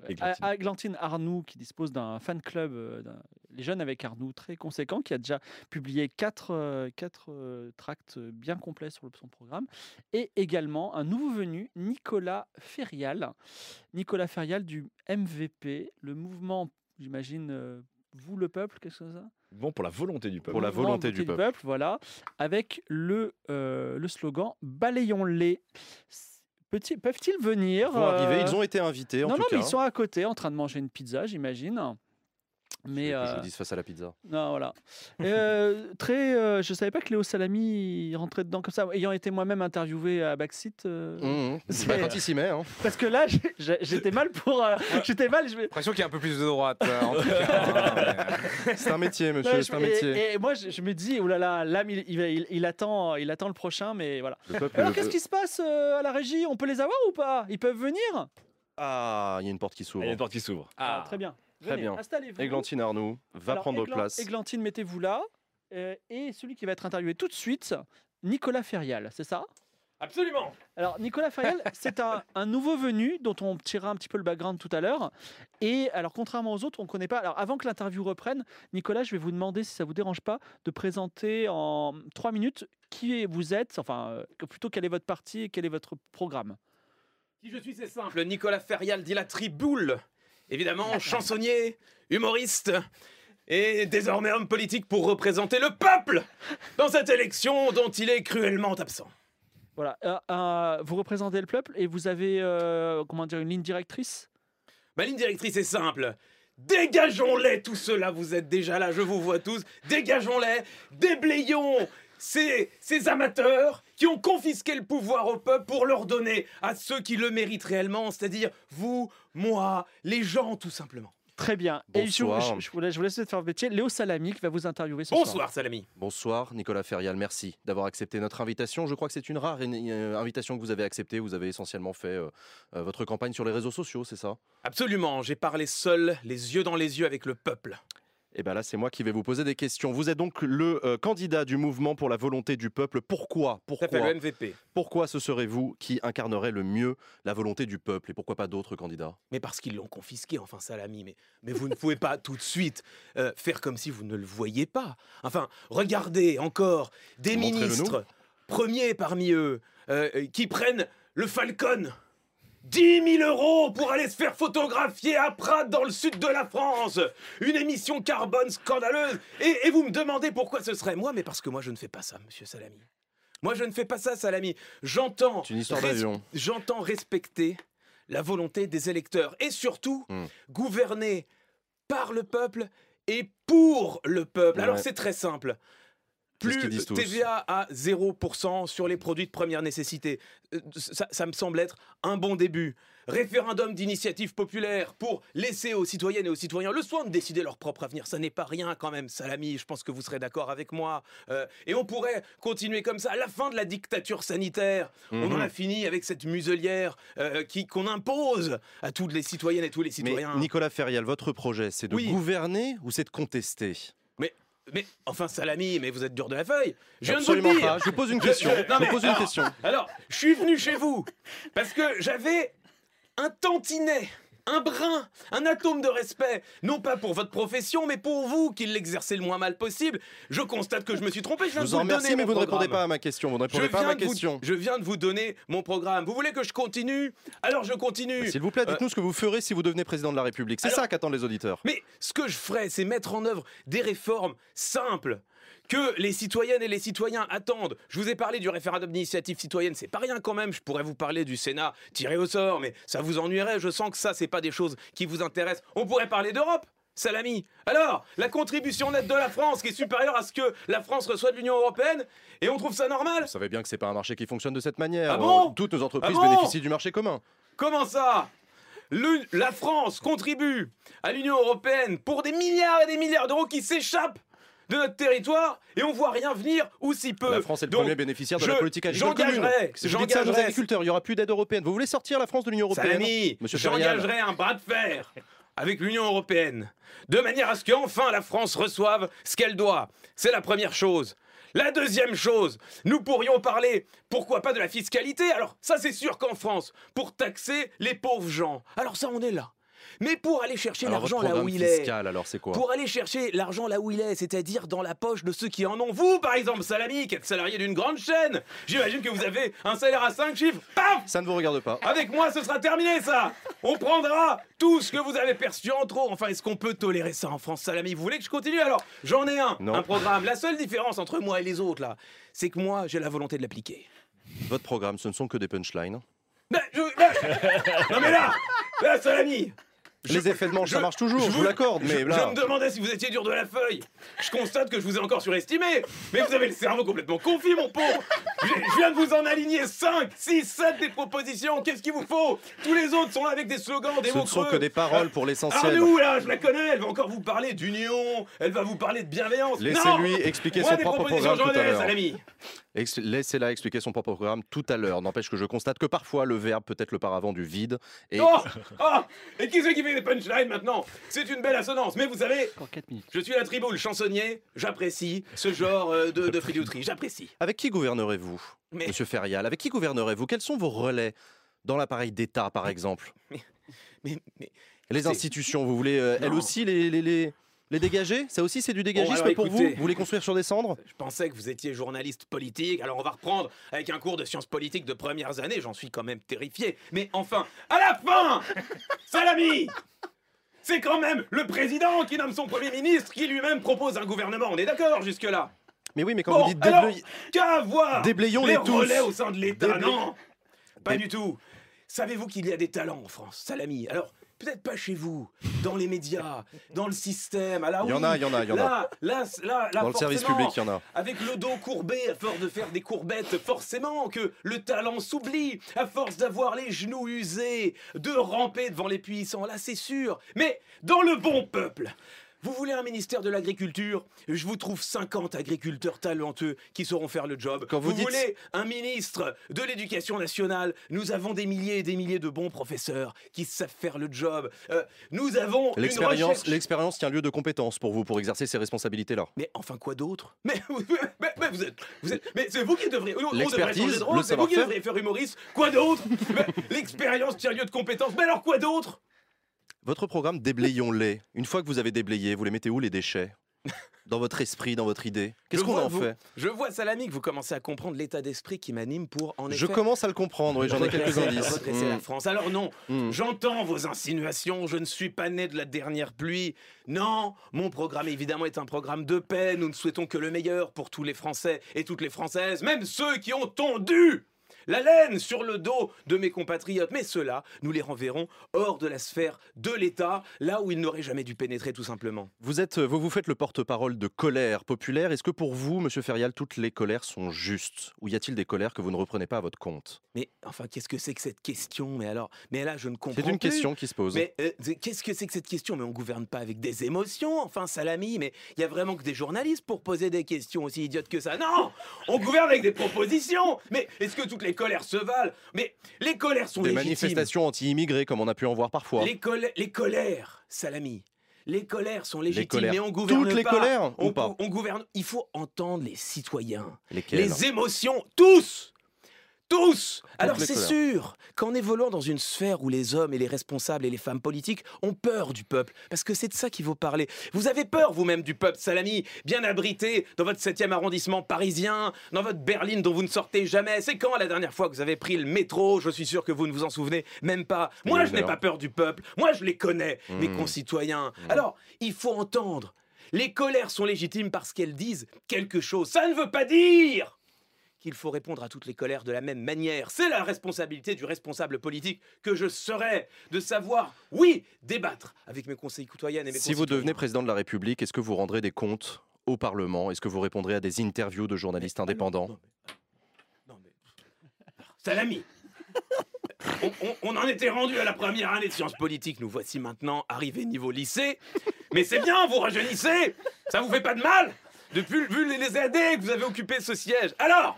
Églantine. A- Églantine Arnoux, qui dispose d'un fan club, euh, Les Jeunes avec Arnoux, très conséquent, qui a déjà publié quatre, euh, quatre euh, tracts bien complets sur le, son programme, et également un nouveau venu, Nicolas Ferial. Nicolas Ferial du MVP, le mouvement, j'imagine, euh, vous le peuple, qu'est-ce que c'est ça? Bon, pour la volonté du peuple. Pour la volonté du peuple. voilà, avec le, euh, le slogan Balayons-les. Peuvent-ils venir Ils vont arriver, euh, ils ont été invités en Non, tout non, cas. mais ils sont à côté en train de manger une pizza, j'imagine. Mais je euh, vous dise face à la pizza. non, voilà. Euh, très, euh, je savais pas que Léo Salami rentrait dedans comme ça. Ayant été moi-même interviewé à Backseat, euh, Mmh, mmh. [LAUGHS] c'est- Bah, quand il s'y met. hein. parce que là, j'ai- j'ai- j'étais mal pour, euh, j'étais mal. Me- L'impression qu'il y a un peu plus de droite. euh, hein, [LAUGHS] mais- C'est un métier, monsieur, c'est je- un et- métier. Et, moi, je, je me dis, oh là là, l'âme, il, il, il- il attend, il attend le prochain, mais voilà. Peuple- Alors, qu'est-ce qui se passe euh, à la régie? On peut les avoir ou pas? Ils peuvent venir? Ah, il y a une porte qui Il y s'ouvre. a une porte qui s'ouvre. Ah, très bien. Très Venez, bien. Installez-vous. Églantine Arnoux va Alors, prendre Églan- place. Églantine, mettez-vous là. Euh, et celui qui va être interviewé tout de suite, Nicolas Ferial, c'est ça? Absolument. Alors, Nicolas Ferial, [LAUGHS] c'est un, un nouveau venu dont on tirera un petit peu le background tout à l'heure. Et alors, contrairement aux autres, on ne connaît pas. Alors, avant que l'interview reprenne, Nicolas, je vais vous demander, si ça vous dérange pas, de présenter en trois minutes qui vous êtes, enfin, euh, que- plutôt quel est votre parti et quel est votre programme. Qui je suis, c'est simple. Nicolas Ferial dit la triboule. Évidemment, chansonnier, humoriste et désormais homme politique pour représenter le peuple dans cette élection dont il est cruellement absent. Voilà. Euh, euh, vous représentez le peuple et vous avez, euh, comment dire, une ligne directrice? Ma ligne directrice est simple. Dégageons-les, tout cela, vous êtes déjà là, je vous vois tous. Dégageons-les, déblayons ces, ces amateurs qui ont confisqué le pouvoir au peuple pour leur donner à ceux qui le méritent réellement, c'est-à-dire vous, moi, les gens, tout simplement. Très bien. Et je, Bonsoir. je- je vous laisse, je vous laisse faire métier. Léo Salami qui va vous interviewer ce soir. Bonsoir, Salami. Bonsoir, Nicolas Ferial. Merci d'avoir accepté notre invitation. Je crois que c'est une rare euh, invitation que vous avez acceptée. Vous avez essentiellement fait euh, euh, votre campagne sur les réseaux sociaux, c'est ça? Absolument, j'ai parlé seul, les yeux dans les yeux avec le peuple. Et bien là, c'est moi qui vais vous poser des questions. Vous êtes donc le euh, candidat du mouvement pour la volonté du peuple. Pourquoi Pourquoi le MVP. Pourquoi ce serait vous qui incarnerait le mieux la volonté du peuple et pourquoi pas d'autres candidats? Mais parce qu'ils l'ont confisqué, enfin, Salami. Mais, mais vous ne pouvez pas tout de suite euh, faire comme si vous ne le voyez pas. Enfin, regardez encore des ministres, premiers parmi eux, euh, qui prennent le Falcon. 10 000 euros pour aller se faire photographier à Prades dans le sud de la France. Une émission carbone scandaleuse. Et, et vous me demandez pourquoi ce serait moi, mais parce que moi je ne fais pas ça, monsieur Salami. Moi je ne fais pas ça, Salami. J'entends res- j'entends respecter la volonté des électeurs et surtout Hmm. gouverner par le peuple et pour le peuple. Alors c'est très simple. Plus. TVA à 0% sur les produits de première nécessité. Euh, Ça, ça me semble être un bon début. Référendum d'initiative populaire pour laisser aux citoyennes et aux citoyens le soin de décider leur propre avenir. Ça n'est pas rien quand même, Salami. Je pense que vous serez d'accord avec moi. Euh, et on pourrait continuer comme ça. À la fin de la dictature sanitaire, on en Mhm. a fini avec cette muselière euh, qui qu'on impose à toutes les citoyennes et tous les Mais citoyens. Nicolas Ferial, votre projet, c'est de Oui. gouverner ou c'est de contester? Mais enfin, Salami, mais vous êtes dur de la feuille. Je viens de Absolument vous le dire. pas. Je vous pose une question. je- vous pose une question. Alors, je suis venu chez vous parce que j'avais un tantinet, un brin, un atome de respect, non pas pour votre profession, mais pour vous qui l'exercez le moins mal possible. Je constate que je me suis trompé. Je Je viens de vous en donner, remercie, mais mon vous ne répondez pas à ma question. Vous ne répondez pas à ma vous, question. je viens de vous donner mon programme. Vous voulez que je continue? Alors je continue. S'il vous plaît, Euh, dites-nous ce que vous ferez si vous devenez président de la République. C'est ça qu'attendent les auditeurs. Mais ce que je ferais, c'est mettre en œuvre des réformes simples que les citoyennes et les citoyens attendent. Je vous ai parlé du référendum d'initiative citoyenne, c'est pas rien quand même. Je pourrais vous parler du Sénat tiré au sort, mais ça vous ennuierait. Je sens que ça, c'est pas des choses qui vous intéressent. On pourrait parler d'Europe. Salami. Alors, la contribution nette de la France qui est supérieure à ce que la France reçoit de l'Union européenne, et on trouve ça normal? Vous savez bien que c'est pas un marché qui fonctionne de cette manière. Ah bon? Euh, Toutes nos entreprises Ah bon? bénéficient du marché commun. Comment ça? Le- La France contribue à l'Union européenne pour des milliards et des milliards d'euros qui s'échappent de notre territoire et on voit rien venir ou si peu. La France est le Donc, premier bénéficiaire de je- la politique agricole commune. j'engagerai- Si vous dites ça à nos agriculteurs, il n'y aura plus d'aide européenne. Vous voulez sortir la France de l'Union européenne j'engagerai un bras de fer avec l'Union européenne, de manière à ce qu'enfin la France reçoive ce qu'elle doit. C'est la première chose. La deuxième chose, nous pourrions parler, pourquoi pas de la fiscalité Alors ça c'est sûr qu'en France, pour taxer les pauvres gens, alors ça on est là. Mais pour aller chercher l'argent là où il est, fiscal, alors c'est quoi pour aller chercher l'argent là où il est, c'est-à-dire dans la poche de ceux qui en ont. Vous, par exemple, Salami, qui êtes salarié d'une grande chaîne, j'imagine que vous avez un salaire à 5 chiffres. Paf Ça ne vous regarde pas. Avec moi, ce sera terminé, ça On prendra tout ce que vous avez perçu en trop. Enfin, est-ce qu'on peut tolérer ça en France, Salami Vous voulez que je continue Alors, j'en ai un, Non. un programme. La seule différence entre moi et les autres, là, c'est que moi, j'ai la volonté de l'appliquer. Votre programme, ce ne sont que des punchlines. Mais, je- mais- non mais là Là, Salami les effets de manche, ça je- marche toujours, je je vous l'accorde, Je, mais je là. me demandais si vous étiez dur de la feuille. Je constate que je vous ai encore surestimé. Mais vous avez le cerveau complètement confit, mon pauvre. Je, je viens de vous en aligner 5, 6, 7 des propositions. Qu'est-ce qu'il vous faut? Tous les autres sont là avec des slogans, des Ce mots ne sont creux. que des paroles pour l'essentiel. nous, là, je la connais. Elle va encore vous parler d'union. Elle va vous parler de bienveillance. Laissez-lui expliquer Moi, son des propre propositions, programme j'en tout à ai, l'heure. Laissez-la expliquer son propre programme tout à l'heure. N'empêche que je constate que parfois le verbe peut être le paravent du vide. Et Oh, [LAUGHS] oh Et qui c'est qui fait des punchlines maintenant? C'est une belle assonance. Mais vous savez, Encore 4 minutes. Je suis la triboule chansonnier, j'apprécie ce genre euh, de, de j'apprécie. avec qui gouvernerez-vous, Mais- Monsieur Ferial Avec qui gouvernerez-vous? Quels sont vos relais dans l'appareil d'État, par exemple? Mais, mais Les institutions, vous voulez euh, elles aussi les, les, les, les dégager Ça aussi, c'est du dégagisme pour écoutez. vous Vous voulez construire sur des cendres je pensais que vous étiez journaliste politique, alors on va reprendre avec un cours de sciences politiques de premières années, j'en suis quand même terrifié. Mais enfin, à la fin [LAUGHS] Salami C'est quand même le président qui nomme son premier ministre, qui lui-même propose un gouvernement, on est d'accord jusque-là Mais oui, mais quand Bon, vous dites déblayer- qu'à voir Déblayons-les les tous. relais au sein de l'État, non Pas du tout. Savez-vous qu'il y a des talents en France, Salami? Alors, peut-être pas chez vous, dans les médias, dans le système, à la Il y en a, il y en a, il y en a. Là, là, là, Dans le service public, il y en a. Avec le dos courbé, à force de faire des courbettes, forcément que le talent s'oublie, à force d'avoir les genoux usés, de ramper devant les puissants, là c'est sûr. Mais dans le bon peuple, Vous voulez un ministère de l'Agriculture? Je vous trouve 50 agriculteurs talentueux qui sauront faire le job. Quand vous dites- voulez un ministre de l'Éducation nationale? Nous avons des milliers et des milliers de bons professeurs qui savent faire le job. Euh, nous avons L'expérience, l'expérience tient lieu de compétence pour vous, pour exercer ces responsabilités-là. Mais enfin quoi d'autre? [LAUGHS] Mais, mais, mais vous êtes, vous êtes, mais c'est vous qui devrait L'expertise, de le c'est vous qui devriez faire humoriste. Quoi d'autre? [LAUGHS] L'expérience tient lieu de compétence. Mais alors quoi d'autre? Votre programme Déblayons-les. Une fois que vous avez déblayé, vous les mettez où les déchets? Dans votre esprit, dans votre idée Qu'est-ce Je qu'on en vous- fait? Je vois, Salami, que vous commencez à comprendre l'état d'esprit qui m'anime pour, en Je effet, commence à le comprendre, oui, j'en ai [LAUGHS] quelques indices. redresser la Mm. France. Alors non, Mm. j'entends vos insinuations, je ne suis pas né de la dernière pluie. Non, mon programme évidemment est un programme de paix. Nous ne souhaitons que le meilleur pour tous les Français et toutes les Françaises, même ceux qui ont tondu la laine sur le dos de mes compatriotes. Mais ceux-là, nous les renverrons hors de la sphère de l'État, là où ils n'auraient jamais dû pénétrer tout simplement. Vous, êtes, vous vous faites le porte-parole de colère populaire. Est-ce que pour vous, Monsieur Ferial, toutes les colères sont justes Ou y a-t-il des colères que vous ne reprenez pas à votre compte? Mais enfin, qu'est-ce que c'est que cette question? Mais alors, mais là, je ne comprends C'est une plus. question qui se pose. Mais euh, qu'est-ce que c'est que cette question? Mais on gouverne pas avec des émotions, enfin, Salami. Mais il y a vraiment que des journalistes pour poser des questions aussi idiotes que ça. Non On gouverne avec des propositions Mais est-ce que toutes les colères se valent Mais les colères sont Des légitimes. manifestations anti-immigrés, comme on a pu en voir parfois. Les, col- les colères, Salami. Les colères sont légitimes, colères. mais on gouverne Toutes les pas. colères on, ou pas on gouverne. Il faut entendre les citoyens. Lesquelles Les émotions, tous tous Alors c'est sûr qu'en évoluant dans une sphère où les hommes et les responsables et les femmes politiques ont peur du peuple, parce que c'est de ça qu'il faut parler. Vous avez peur vous-même du peuple, Salami, bien abrité dans votre 7e arrondissement parisien, dans votre berline dont vous ne sortez jamais. C'est quand la dernière fois que vous avez pris le métro? Je suis sûr que vous ne vous en souvenez même pas. Moi, je n'ai pas peur du peuple. Moi, je les connais, mes Mmh. concitoyens. Alors, il faut entendre. Les colères sont légitimes parce qu'elles disent quelque chose. Ça ne veut pas dire qu'il faut répondre à toutes les colères de la même manière. C'est la responsabilité du responsable politique que je serai de savoir, oui, débattre avec mes conseils citoyennes et mes Si vous devenez président de la République, est-ce que vous rendrez des comptes au Parlement? Est-ce que vous répondrez à des interviews de journalistes Mais- non, indépendants? non, mais- non, mais- Salami [LAUGHS] on, on- on en était rendu à la première année de sciences politiques. Nous voici maintenant arrivés niveau lycée. Mais c'est bien, vous rajeunissez Ça vous fait pas de mal Depuis vu les- les années que vous avez occupé ce siège. Alors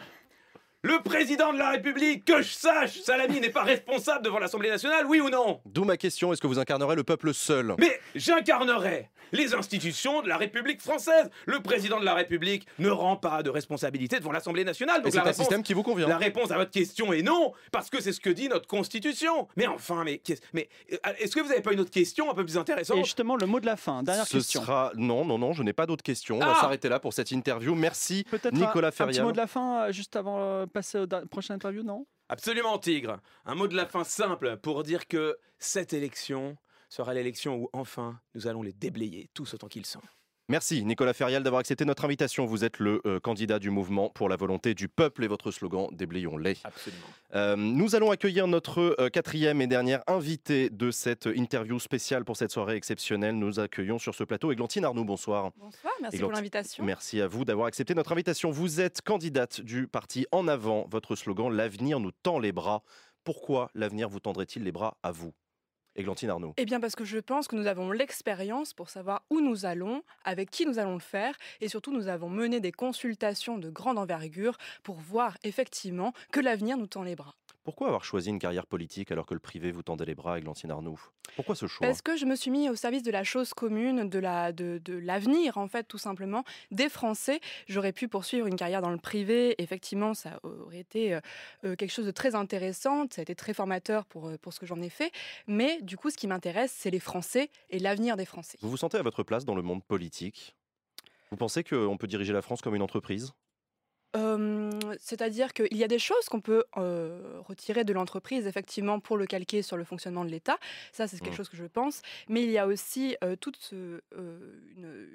le président de la République, que je sache, Salami n'est pas responsable devant l'Assemblée nationale, oui ou non? D'où ma question, est-ce que vous incarnerez le peuple seul? Mais j'incarnerai les institutions de la République française. Le président de la République ne rend pas de responsabilité devant l'Assemblée nationale. Donc c'est la un réponse, système qui vous convient la réponse à votre question est non, parce que c'est ce que dit notre Constitution. Mais enfin, mais, euh, est-ce que vous n'avez pas une autre question un peu plus intéressante? Et justement, le mot de la fin, dernière Ce question. sera... Non, non, non, je n'ai pas d'autres questions. On va Ah s'arrêter là pour cette interview. Merci Nicolas un, un petit mot de la fin, euh, juste avant de passer au prochaine interview, non? Absolument, Tigre. Un mot de la fin simple pour dire que cette élection sera l'élection où enfin nous allons les déblayer tous autant qu'ils sont. Merci Nicolas Ferial d'avoir accepté notre invitation. Vous êtes le euh, candidat du mouvement pour la volonté du peuple et votre slogan Déblayons-les. Absolument. Euh, nous allons accueillir notre euh, quatrième et dernière invitée de cette interview spéciale pour cette soirée exceptionnelle. Nous accueillons sur ce plateau Églantine Arnoux. Bonsoir. Bonsoir, merci Églantine- pour l'invitation. Merci à vous d'avoir accepté notre invitation. Vous êtes candidate du parti En Avant. Votre slogan L'avenir nous tend les bras. Pourquoi l'avenir vous tendrait-il les bras à vous? Églantine Arnaud. Eh bien parce que je pense que nous avons l'expérience pour savoir où nous allons, avec qui nous allons le faire, et surtout nous avons mené des consultations de grande envergure pour voir effectivement que l'avenir nous tend les bras. Pourquoi avoir choisi une carrière politique alors que le privé vous tendait les bras, Églantine Arnoux Pourquoi ce choix? Parce que je me suis mis au service de la chose commune, de la de, de l'avenir en fait tout simplement des Français. J'aurais pu poursuivre une carrière dans le privé. Effectivement, ça aurait été euh, euh, quelque chose de très intéressant. Ça a été très formateur pour euh, pour ce que j'en ai fait. Mais du coup, ce qui m'intéresse, c'est les Français et l'avenir des Français. Vous vous sentez à votre place dans le monde politique? Vous pensez qu'on peut diriger la France comme une entreprise? Euh, C'est-à-dire qu'il y a des choses qu'on peut euh, retirer de l'entreprise, effectivement, pour le calquer sur le fonctionnement de l'État. Ça, c'est quelque Mm. chose que je pense. Mais il y a aussi euh, toutes une- une-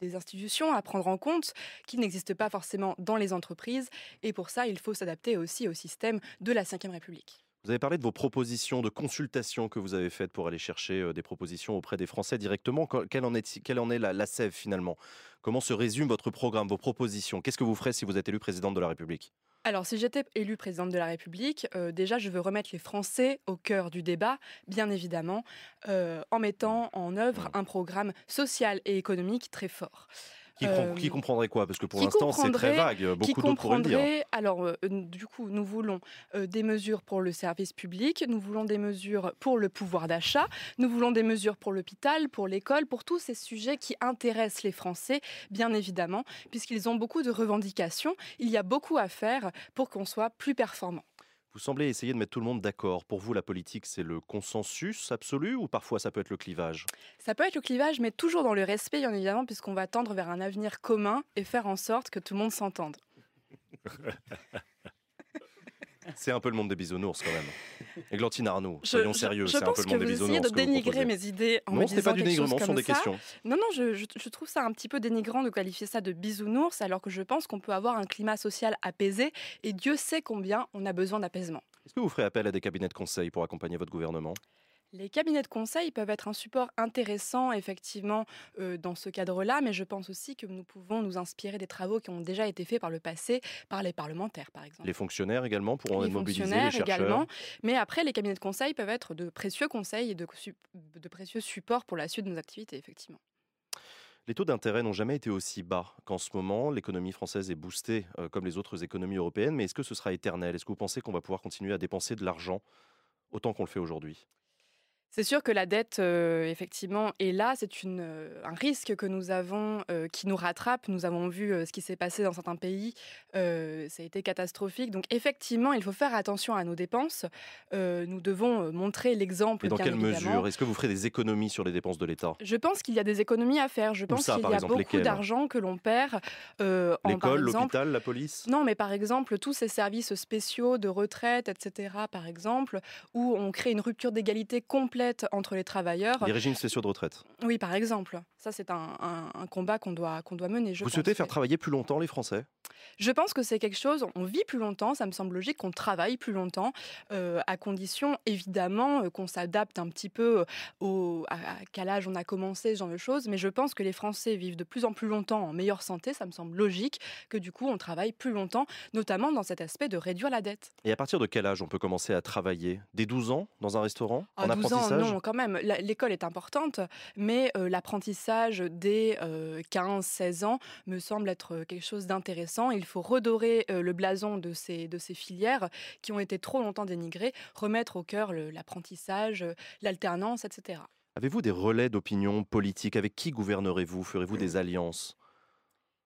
des institutions à prendre en compte qui n'existent pas forcément dans les entreprises. Et pour ça, il faut s'adapter aussi au système de la Ve République. Vous avez parlé de vos propositions, de consultations que vous avez faites pour aller chercher des propositions auprès des Français directement. Qu- Quelle en est, quelle en est la, la sève finalement? Comment se résume votre programme, vos propositions? Qu'est-ce que vous ferez si vous êtes élu président de la République? Alors, si j'étais élue présidente de la République, euh, déjà, je veux remettre les Français au cœur du débat, bien évidemment, euh, en mettant en œuvre un programme social et économique très fort. Qui, Euh, qui comprendrait quoi? Parce que pour l'instant, c'est très vague. Beaucoup d'autres pourraient le dire. alors euh, du coup, nous voulons euh, des mesures pour le service public, nous voulons des mesures pour le pouvoir d'achat, nous voulons des mesures pour l'hôpital, pour l'école, pour tous ces sujets qui intéressent les Français, bien évidemment, puisqu'ils ont beaucoup de revendications. Il y a beaucoup à faire pour qu'on soit plus performant. Vous semblez essayer de mettre tout le monde d'accord. Pour vous, la politique, c'est le consensus absolu ou parfois ça peut être le clivage? Ça peut être le clivage, mais toujours dans le respect, bien évidemment, puisqu'on va tendre vers un avenir commun et faire en sorte que tout le monde s'entende. [LAUGHS] C'est un peu le monde des bisounours quand même. Églantine Arnaud, Je- soyons je- sérieux, je c'est un pense peu le monde des bisounours. essayez de ce que vous dénigrer proposez. mes idées en Non, me ce n'est pas disant du dénigrement, ce sont des ça. questions. Non, non, je, je- je trouve ça un petit peu dénigrant de qualifier ça de bisounours, alors que je pense qu'on peut avoir un climat social apaisé, et Dieu sait combien on a besoin d'apaisement. Est-ce que vous ferez appel à des cabinets de conseil pour accompagner votre gouvernement? Les cabinets de conseil peuvent être un support intéressant, effectivement, euh, dans ce cadre-là, mais je pense aussi que nous pouvons nous inspirer des travaux qui ont déjà été faits par le passé, par les parlementaires, par exemple. Les fonctionnaires également pourront les être mobilisés, les chercheurs également. Mais après, les cabinets de conseil peuvent être de précieux conseils et de précieux supports pour la suite de nos activités, effectivement. Les taux d'intérêt n'ont jamais été aussi bas qu'en ce moment. L'économie française est boostée euh, comme les autres économies européennes, mais est-ce que ce sera éternel? Est-ce que vous pensez qu'on va pouvoir continuer à dépenser de l'argent autant qu'on le fait aujourd'hui? C'est sûr que la dette, euh, effectivement, est là. C'est une, euh, un risque que nous avons euh, qui nous rattrape. Nous avons vu ce qui s'est passé dans certains pays. Ça a été catastrophique. Donc, effectivement, il faut faire attention à nos dépenses. Nous devons montrer l'exemple. Et dans quelle évidemment. mesure Est-ce que vous ferez des économies sur les dépenses de l'État? Je pense qu'il y a des économies à faire. Je pense qu'il y a exemple, beaucoup d'argent que l'on perd L'école, l'hôpital, la police? Non, mais par exemple, tous ces services spéciaux de retraite, etc., par exemple, où on crée une rupture d'égalité complète entre les travailleurs. Les régimes spéciaux de retraite. Oui, par exemple. Ça, c'est un, un- un combat qu'on doit, qu'on doit mener. Je vous pense, souhaitez faire travailler plus longtemps les Français? Je pense que c'est quelque chose, on vit plus longtemps, ça me semble logique qu'on travaille plus longtemps, euh, à condition évidemment euh, qu'on s'adapte un petit peu euh, au, à, à quel âge on a commencé, ce genre de choses. Mais je pense que les Français vivent de plus en plus longtemps en meilleure santé, ça me semble logique que du coup on travaille plus longtemps, notamment dans cet aspect de réduire la dette. Et à partir de quel âge on peut commencer à travailler? Dès 12 ans dans un restaurant? À En 12 ans, non, quand même. L'école est importante, mais euh, l'apprentissage dès 15-16 ans me semble être euh, quelque chose d'intéressant. Il faut redorer euh, le blason de ces, de ces filières qui ont été trop longtemps dénigrées, remettre au cœur l'apprentissage, euh, l'alternance, etc. Avez-vous des relais d'opinion politique? Avec qui gouvernerez-vous? Ferez-vous des alliances?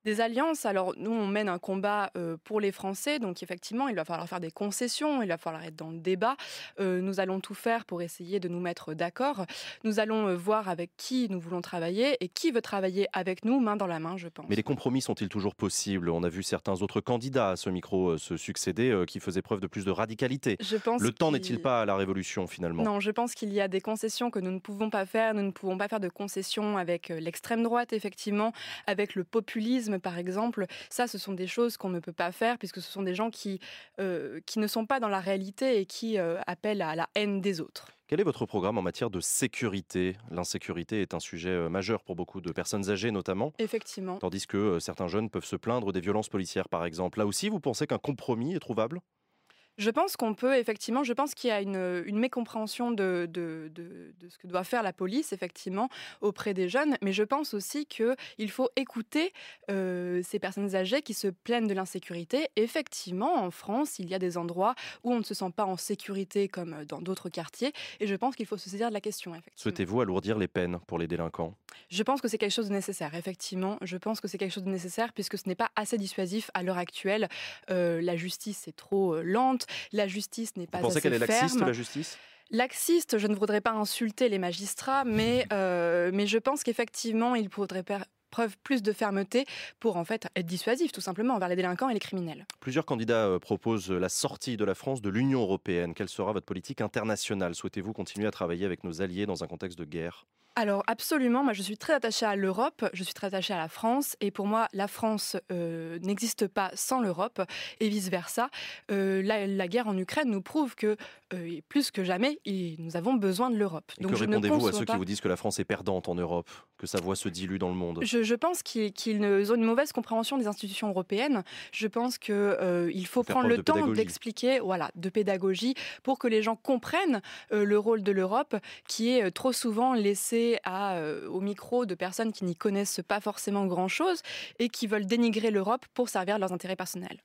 Des alliances, alors nous on mène un combat euh, pour les Français, donc effectivement il va falloir faire des concessions, il va falloir être dans le débat. Euh, nous allons tout faire pour essayer de nous mettre d'accord. Nous allons euh, voir avec qui nous voulons travailler et qui veut travailler avec nous main dans la main, je pense. Mais les compromis sont-ils toujours possibles? On a vu certains autres candidats à ce micro se succéder qui faisaient preuve de plus de radicalité. Je pense Le temps n'est-il pas à la révolution finalement? Non, je pense qu'il y a des concessions que nous ne pouvons pas faire. Nous ne pouvons pas faire de concessions avec l'extrême droite, effectivement, avec le populisme, par exemple. Ça, ce sont des choses qu'on ne peut pas faire puisque ce sont des gens qui, euh, qui ne sont pas dans la réalité et qui euh, appellent à la haine des autres. Quel est votre programme en matière de sécurité? L'insécurité est un sujet euh, majeur pour beaucoup de personnes âgées notamment, Effectivement. tandis que certains jeunes peuvent se plaindre des violences policières par exemple. Là aussi, vous pensez qu'un compromis est trouvable? Je pense qu'on peut, effectivement, je pense qu'il y a une, une mécompréhension de, de, de- de ce que doit faire la police, effectivement, auprès des jeunes. Mais je pense aussi qu'il faut écouter euh, ces personnes âgées qui se plaignent de l'insécurité. Effectivement, en France, il y a des endroits où on ne se sent pas en sécurité comme dans d'autres quartiers. Et je pense qu'il faut se saisir de la question, effectivement. Souhaitez-vous alourdir les peines pour les délinquants? Je pense que c'est quelque chose de nécessaire, effectivement. Je pense que c'est quelque chose de nécessaire puisque ce n'est pas assez dissuasif à l'heure actuelle. Euh, la justice est trop euh, la justice n'est pas Vous pensez qu'elle est laxiste, ferme. la justice? Laxiste, je ne voudrais pas insulter les magistrats, mais, euh, mais je pense qu'effectivement, il faudrait faire preuve plus de fermeté pour en fait être dissuasif tout simplement envers les délinquants et les criminels. Plusieurs candidats euh, proposent la sortie de la France de l'Union européenne. Quelle sera votre politique internationale? Souhaitez-vous continuer à travailler avec nos alliés dans un contexte de guerre? Alors absolument, moi je suis très attachée à l'Europe, je suis très attachée à la France, et pour moi la France euh, n'existe pas sans l'Europe, et vice-versa. Euh, la, la guerre en Ukraine nous prouve que euh, plus que jamais, il- nous avons besoin de l'Europe. Et Donc que répondez-vous à ceux qui vous disent que la France est perdante en Europe, que sa voix se dilue dans le monde? Je, je pense qu'ils ont une mauvaise compréhension des institutions européennes. Je pense qu'il il faut prendre le de temps d'expliquer, voilà, de pédagogie, pour que les gens comprennent le rôle de l'Europe, qui est trop souvent laissé à, euh, au micro de personnes qui n'y connaissent pas forcément grand-chose et qui veulent dénigrer l'Europe pour servir leurs intérêts personnels.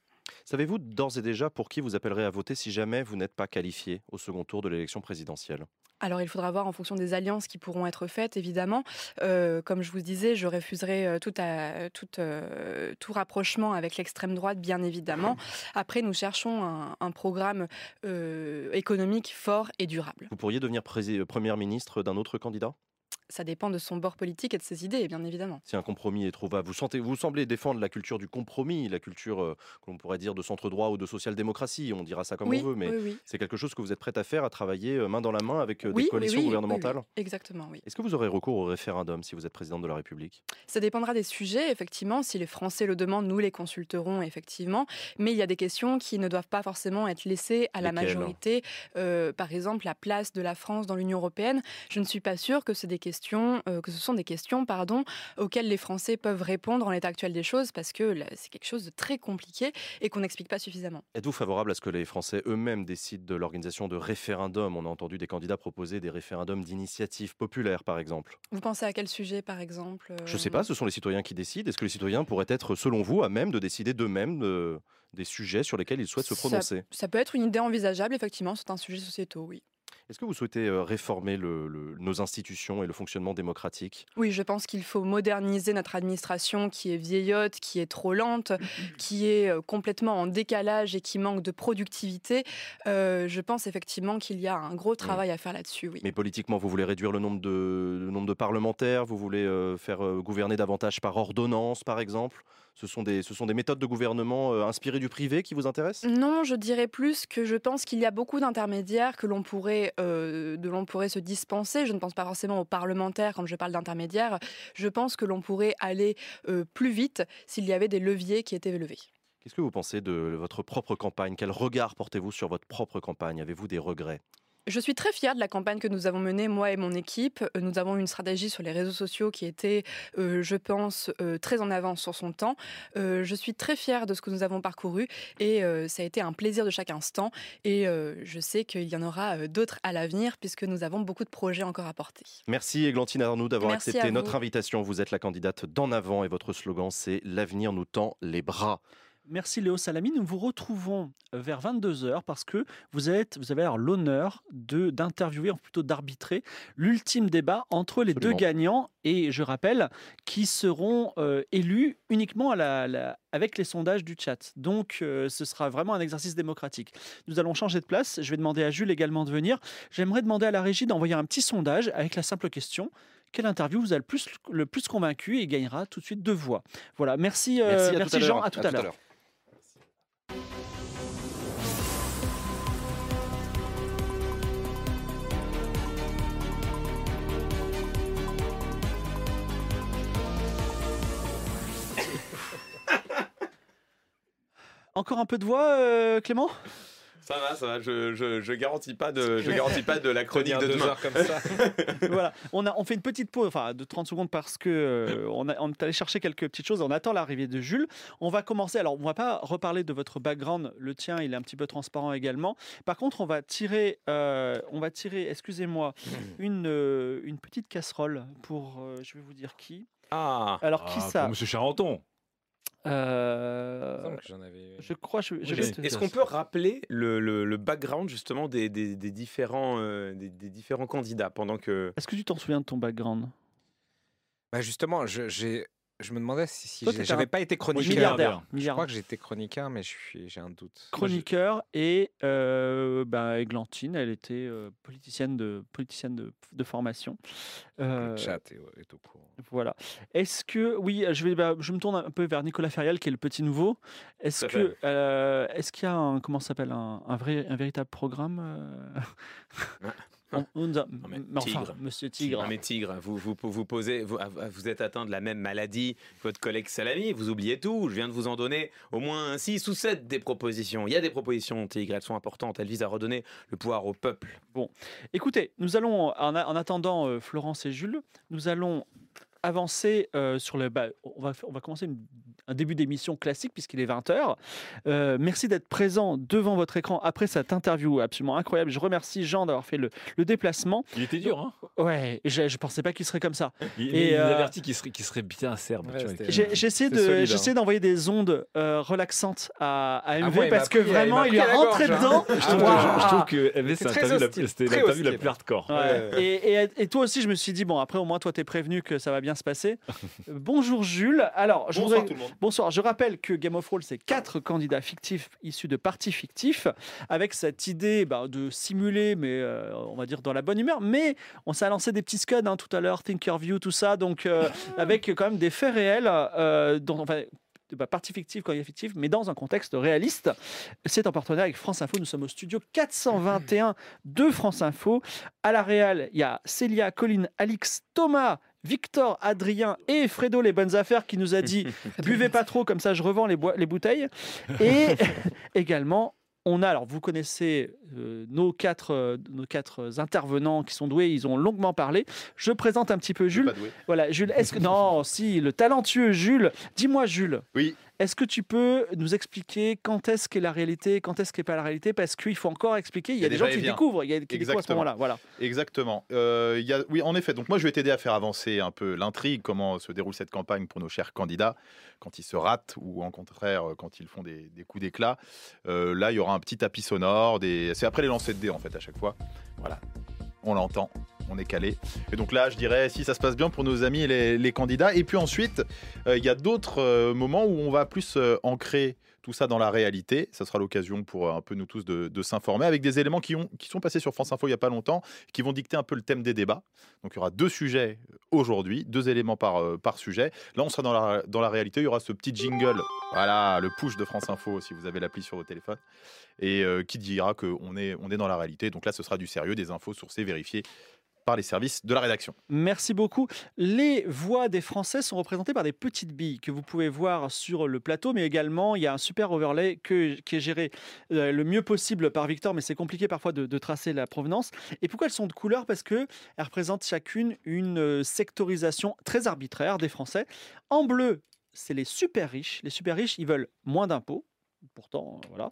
Savez-vous d'ores et déjà pour qui vous appellerez à voter si jamais vous n'êtes pas qualifié au second tour de l'élection présidentielle? Alors, il faudra voir en fonction des alliances qui pourront être faites, évidemment. Euh, comme je vous disais, je refuserai euh, tout, à- tout, euh, tout rapprochement avec l'extrême droite, bien évidemment. Après, nous cherchons un, un programme euh, économique fort et durable. Vous pourriez devenir Premier ministre d'un autre candidat? Ça dépend de son bord politique et de ses idées, bien évidemment. Si un compromis est trouvable, vous, sentez, vous semblez défendre la culture du compromis, la culture euh, que l'on pourrait dire de centre-droit ou de social-démocratie, on dira ça comme oui, on veut, mais oui, oui. c'est quelque chose que vous êtes prête à faire, à travailler euh, main dans la main avec euh, des coalitions gouvernementales. Exactement, oui. Est-ce que vous aurez recours au référendum si vous êtes présidente de la République? Ça dépendra des sujets, effectivement. Si les Français le demandent, nous les consulterons, effectivement. Mais il y a des questions qui ne doivent pas forcément être laissées à la majorité. Euh, par exemple, la place de la France dans l'Union européenne. Je ne suis pas sûre que c'est des questions, euh, que ce sont des questions, pardon, auxquelles les Français peuvent répondre en l'état actuel des choses, parce que c'est quelque chose de très compliqué et qu'on n'explique pas suffisamment. Êtes-vous favorable à ce que les Français eux-mêmes décident de l'organisation de référendums? On a entendu des candidats proposer des référendums d'initiative populaire, par exemple. Vous pensez à quel sujet, par exemple Je ne sais euh, pas, ce sont les citoyens qui décident. Est-ce que les citoyens pourraient être, selon vous, à même de décider d'eux-mêmes euh, des sujets sur lesquels ils souhaitent se Ça- prononcer? Ça peut être une idée envisageable, effectivement. C'est un sujet sociétal, oui. Est-ce que vous souhaitez réformer le- le- nos institutions et le fonctionnement démocratique? Oui, je pense qu'il faut moderniser notre administration qui est vieillotte, qui est trop lente, qui est complètement en décalage et qui manque de productivité. Euh, je pense effectivement qu'il y a un gros travail à faire là-dessus, oui. Mais politiquement, vous voulez réduire le nombre de, le nombre de parlementaires? Vous voulez euh, faire euh, gouverner davantage par ordonnance, par exemple? Ce sont, des, ce sont des méthodes de gouvernement euh, inspirées du privé qui vous intéressent? Non, je dirais plus que je pense qu'il y a beaucoup d'intermédiaires que l'on pourrait, euh, de l'on pourrait se dispenser. Je ne pense pas forcément aux parlementaires quand je parle d'intermédiaires. Je pense que l'on pourrait aller euh, plus vite s'il y avait des leviers qui étaient levés. Qu'est-ce que vous pensez de votre propre campagne? Quel regard portez-vous sur votre propre campagne? Avez-vous des regrets? Je suis très fière de la campagne que nous avons menée, moi et mon équipe. Euh, Nous avons une stratégie sur les réseaux sociaux qui était, euh, je pense, euh, très en avance sur son temps. Euh, je suis très fière de ce que nous avons parcouru et ça a été un plaisir de chaque instant. Et je sais qu'il y en aura d'autres à l'avenir puisque nous avons beaucoup de projets encore à porter. Merci Églantine Arnoux d'avoir accepté notre invitation. Vous êtes la candidate d'En Avant et votre slogan c'est L'avenir nous tend les bras. Merci Léo Salami. Nous vous retrouvons vers 22h parce que vous, êtes, vous avez l'honneur d'interviewer, ou plutôt d'arbitrer, l'ultime débat entre les Absolument. deux gagnants et je rappelle qui seront euh, élus uniquement à la- la- avec les sondages du chat. Donc euh, ce sera vraiment un exercice démocratique. Nous allons changer de place. Je vais demander à Jules également de venir. J'aimerais demander à la régie d'envoyer un petit sondage avec la simple question. Quelle interview vous a le plus, le plus convaincu et gagnera tout de suite deux voix. Voilà, merci, euh, Merci, à tout merci à Jean, à tout à l'heure. Encore un peu de voix, euh, Clément? Ça va, ça va. Je, je, je garantis pas de, je [LAUGHS] garantis pas de la chronique de deux demain. heures comme ça. [LAUGHS] voilà, on, a, on fait une petite pause, enfin de 30 secondes parce que euh, on, a- on est allé chercher quelques petites choses. On attend l'arrivée de Jules. On va commencer. Alors, on va pas reparler de votre background. Le tien, il est un petit peu transparent également. Par contre, on va tirer, euh, on va tirer, excusez-moi, une, euh, une petite casserole pour, euh, je vais vous dire qui. Ah, Alors qui Ah, ça? Monsieur Charenton. Euh, j'en avais- Je crois, je, je te- est-ce qu'on peut rappeler le, le, le background justement des, des, des différents, euh, des, des différents candidats pendant que. Est-ce que tu t'en souviens de ton background? Bah, justement, je, j'ai- je me demandais si, Toi, j'avais un pas été chroniqueur. Milliardaire. Je crois que j'étais chroniqueur, mais j'ai un doute. chroniqueur et euh, bah, Églantine, elle était euh, politicienne de politicienne de, de formation. Euh, Le chat est, est au courant. voilà. Est-ce que oui, je vais bah, je me tourne un peu vers Nicolas Ferial qui est le petit nouveau. Est-ce que euh, est-ce qu'il y a un comment ça s'appelle un, un vrai un véritable programme euh [LAUGHS] On- on nous a- Non, mais mais enfin, tigre. monsieur Tigre. Non, mais tigre, vous, vous, vous posez, vous, ah, vous êtes atteint de la même maladie que votre collègue Salami, vous oubliez tout. Je viens de vous en donner au moins 6 ou 7 des propositions. Il y a des propositions, tigre, elles sont importantes, elles visent à redonner le pouvoir au peuple. Écoutez, nous allons, en, a- en attendant euh, Florence et Jules, nous allons avancer euh, sur le. bah, on, va, on va commencer une- un début d'émission classique puisqu'il est 20h. merci d'être présent devant votre écran après cette interview absolument incroyable. Je remercie Jean d'avoir fait le, le déplacement. Il était dur, hein Ouais, et je ne pensais pas qu'il serait comme ça. Il, Et, il euh, avertit qu'il serait, qu'il serait bien serbe. Ouais, J'ai essayé de- hein. d'envoyer des ondes euh, relaxantes à, à MV Ah, parce que pris- vraiment il la rentré gorge, hein. dedans. Je Ah, trouve, que- Waouh. je trouve que MV, c'est la- la plus hardcore. Ouais. Ouais. Et, et- et toi aussi, je me suis dit, bon, après, au moins, toi, t'es prévenu que ça va bien se passer. Euh, Bonjour, Jules. Alors, je voudrais- tout le monde. Bonsoir. Je rappelle que Game of Thrones, c'est quatre candidats fictifs issus de partis fictifs, avec cette idée bah, de simuler, mais euh, on va dire dans la bonne humeur. Mais on s'est lancé des petits scuds hein, tout à l'heure, Thinkerview, tout ça, donc euh, [LAUGHS] avec quand même des faits réels, euh, dont, enfin, bah, partie fictive, candidat fictif, mais dans un contexte réaliste. C'est en partenariat avec France Info. Nous sommes au studio 421 de France Info. À la Réal, il y a Célia, Colline, Alix, Thomas. Victor, Adrien et Fredo les bonnes affaires qui nous a dit [LAUGHS] buvez pas trop comme ça je revends les, les bouteilles. [LAUGHS] Et [LAUGHS] également on a alors vous connaissez euh, nos quatre euh, nos quatre intervenants qui sont doués ils ont longuement parlé je présente un petit peu Jules voilà Jules est-ce que non [LAUGHS] si le talentueux Jules dis-moi Jules Oui. est-ce que tu peux nous expliquer quand est-ce qu'est la réalité, quand est-ce qu'est pas la réalité? Parce qu'il faut encore expliquer. Il y a, Il y a des gens qui découvrent, il y a qui découvrent à ce Exactement. moment-là. Voilà. Exactement. Euh, il y a, oui, en effet. Donc moi, je vais t'aider à faire avancer un peu l'intrigue, comment se déroule cette campagne pour nos chers candidats, quand ils se ratent ou en contraire quand ils font des, des coups d'éclat. Euh, là, il y aura un petit tapis sonore. Des... C'est après les lancers de dés en fait à chaque fois. Voilà. On l'entend. On est calé. Et donc là, je dirais, si ça se passe bien pour nos amis et les, candidats. Et puis ensuite, euh, il y a d'autres euh, moments où on va plus euh, ancrer tout ça dans la réalité. Ça sera l'occasion pour euh, un peu nous tous de, s'informer avec des éléments qui, ont, qui sont passés sur France Info il n'y a pas longtemps, qui vont dicter un peu le thème des débats. Donc il y aura deux sujets aujourd'hui, deux éléments par, euh, par sujet. Là, on sera dans la, dans la réalité. Il y aura ce petit jingle, voilà, le push de France Info si vous avez l'appli sur vos téléphones, et euh, qui dira qu'on est, on est dans la réalité. Donc là, ce sera du sérieux, des infos sourcées, vérifiées par les services de la rédaction. Merci beaucoup. Les voix des Français sont représentées par des petites billes que vous pouvez voir sur le plateau, mais également il y a un super overlay qui est géré euh, le mieux possible par Victor, mais c'est compliqué parfois de, de tracer la provenance. Et pourquoi elles sont de couleur? Parce que elles représentent chacune une euh, sectorisation très arbitraire des Français. En bleu, c'est les super riches. Les super riches, ils veulent moins d'impôts. Pourtant, euh, voilà.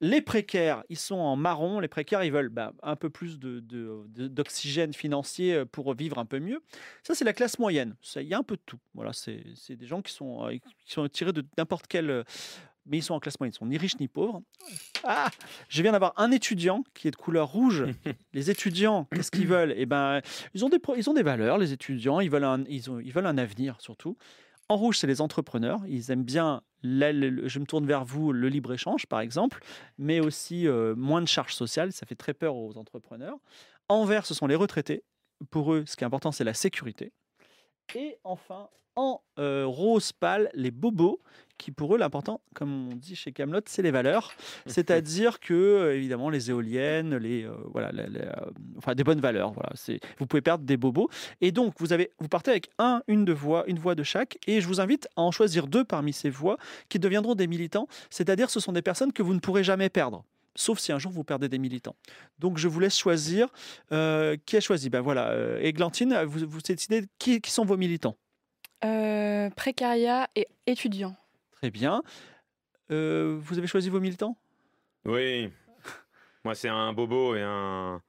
Les précaires, ils sont en marron. Les précaires, ils veulent bah, un peu plus de- de- de- d'oxygène financier euh, pour vivre un peu mieux. Ça, c'est la classe moyenne. Ça, Il y a un peu de tout. Voilà, c'est des gens qui sont, euh, qui sont tirés de n'importe quel. Mais ils sont en classe moyenne. Ils sont ni riches ni pauvres. Ah Je viens d'avoir un étudiant qui est de couleur rouge. [LAUGHS] les étudiants, qu'est-ce qu'ils veulent? Eh ben, ils ont, des, ils ont des valeurs, les étudiants. Ils veulent un, ils ont, ils veulent un avenir, surtout. En rouge, c'est les entrepreneurs. Ils aiment bien, je me tourne vers vous, le libre-échange, par exemple, mais aussi euh, moins de charges sociales. Ça fait très peur aux entrepreneurs. En vert, ce sont les retraités. Pour eux, ce qui est important, c'est la sécurité. Et enfin, en euh, rose pâle, les bobos, qui pour eux, l'important, comme on dit chez Camelot, c'est les valeurs. [LAUGHS] C'est-à-dire que, euh, évidemment, les éoliennes, les, euh, voilà, les- les, euh, enfin, des bonnes valeurs. Voilà, vous pouvez perdre des bobos. Et donc, vous, avez, vous partez avec un, une de voix, une voix de chaque. Et je vous invite à en choisir deux parmi ces voix qui deviendront des militants. C'est-à-dire, ce sont des personnes que vous ne pourrez jamais perdre. Sauf si un jour vous perdez des militants. Donc je vous laisse choisir. Euh, qui a choisi Ben voilà. euh, Églantine, vous, vous décidez qui, qui sont vos militants Euh, précariat et étudiant. Très bien. Euh, vous avez choisi vos militants? Oui. Moi, c'est un bobo et un,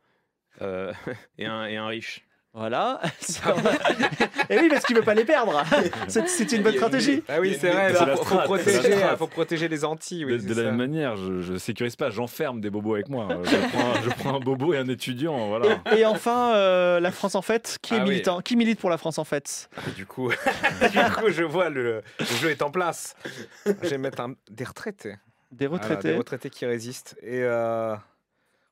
euh, [LAUGHS] et un, et un riche. Voilà. [LAUGHS] [LAUGHS] et oui, parce qu'il ne veut pas les perdre. [LAUGHS] C'est c'est une bonne stratégie. Ah oui, c'est vrai, strat, c'est la protéger, faut protéger les Antilles. Oui, de la même manière, je, je sécurise pas, j'enferme des bobos avec moi. Je prends, je prends un bobo et un étudiant, voilà. Et, et enfin, euh, la France en fête. Qui est Ah oui. militant Qui milite pour la France en fête? Et Du coup, du coup, je vois le, le jeu est en place. Je vais mettre un- des retraités. Des Voilà, retraités. des retraités qui résistent. Et euh,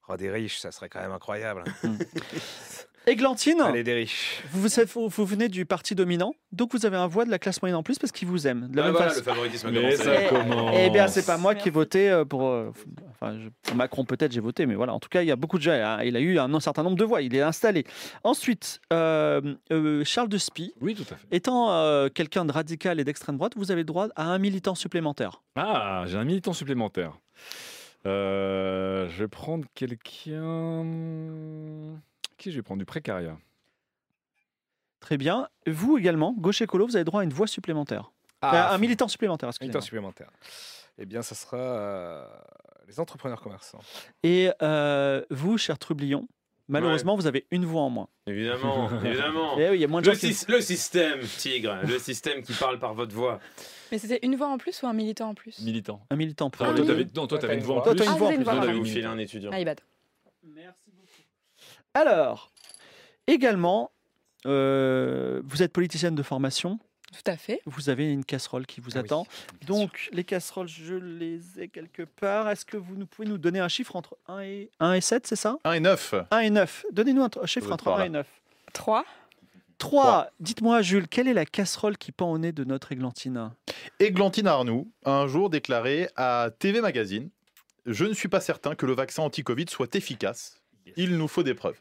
oh, des riches, ça serait quand même incroyable. Églantine, Allez, des riches. vous, vous, savez- vous- vous venez du parti dominant, donc vous avez un voix de la classe moyenne en plus parce qu'il vous aime. De la Ah, même voilà, façon. le favoritisme Mais ça Eh, commence. Eh bien, c'est pas moi qui ai voté euh, pour. euh, enfin, je- pour Macron, peut-être, j'ai voté, mais voilà. En tout cas, il y a beaucoup de gens. hein, Il a eu un, certain nombre de voix. Il est installé. Ensuite, euh, euh, Charles de Spie, Oui, tout à fait. étant euh, quelqu'un de radical et d'extrême droite, vous avez le droit à un militant supplémentaire. Ah, j'ai un militant supplémentaire. Euh, je vais prendre quelqu'un. Qui je vais prendre? Du précaria. Très bien. Vous également, gauche écolo, vous avez droit à une voix supplémentaire. Euh, un militant supplémentaire, militant excusez-moi. supplémentaire. Eh bien, ça sera euh, les entrepreneurs commerçants. Et euh, vous, cher Trublion, malheureusement, vous avez une voix en moins. Évidemment, [LAUGHS] évidemment. Eh oui, il y a moins de Le, gens qui- le système, Tigre, le système qui parle par votre voix. Mais c'était une voix en plus ou un militant en plus? Militant. Un militant. Enfin, Ah, toi, oui. t'avais- non, toi, t'avais une voix en Toi, plus. t'as une Ah, voix en vous avez plus. une voix en avait vous une militant. un étudiant. Ah, Ibad. Merci beaucoup. Alors, également, euh, vous êtes politicienne de formation. Tout à fait. Vous avez une casserole qui vous Ah attend. Donc, les casseroles, je les ai quelque part. Est-ce que vous nous pouvez nous donner un chiffre entre 1 et, 1 et 7, c'est ça? 1 et 9. 1 et 9. Donnez-nous un chiffre entre être par 1 là. et 9. 3. 3. Dites-moi, Jules, quelle est la casserole qui pend au nez de notre églantine? Églantine Arnoux a un jour déclaré à TV Magazine Je ne suis pas certain que le vaccin anti-Covid soit efficace. Il nous faut des preuves.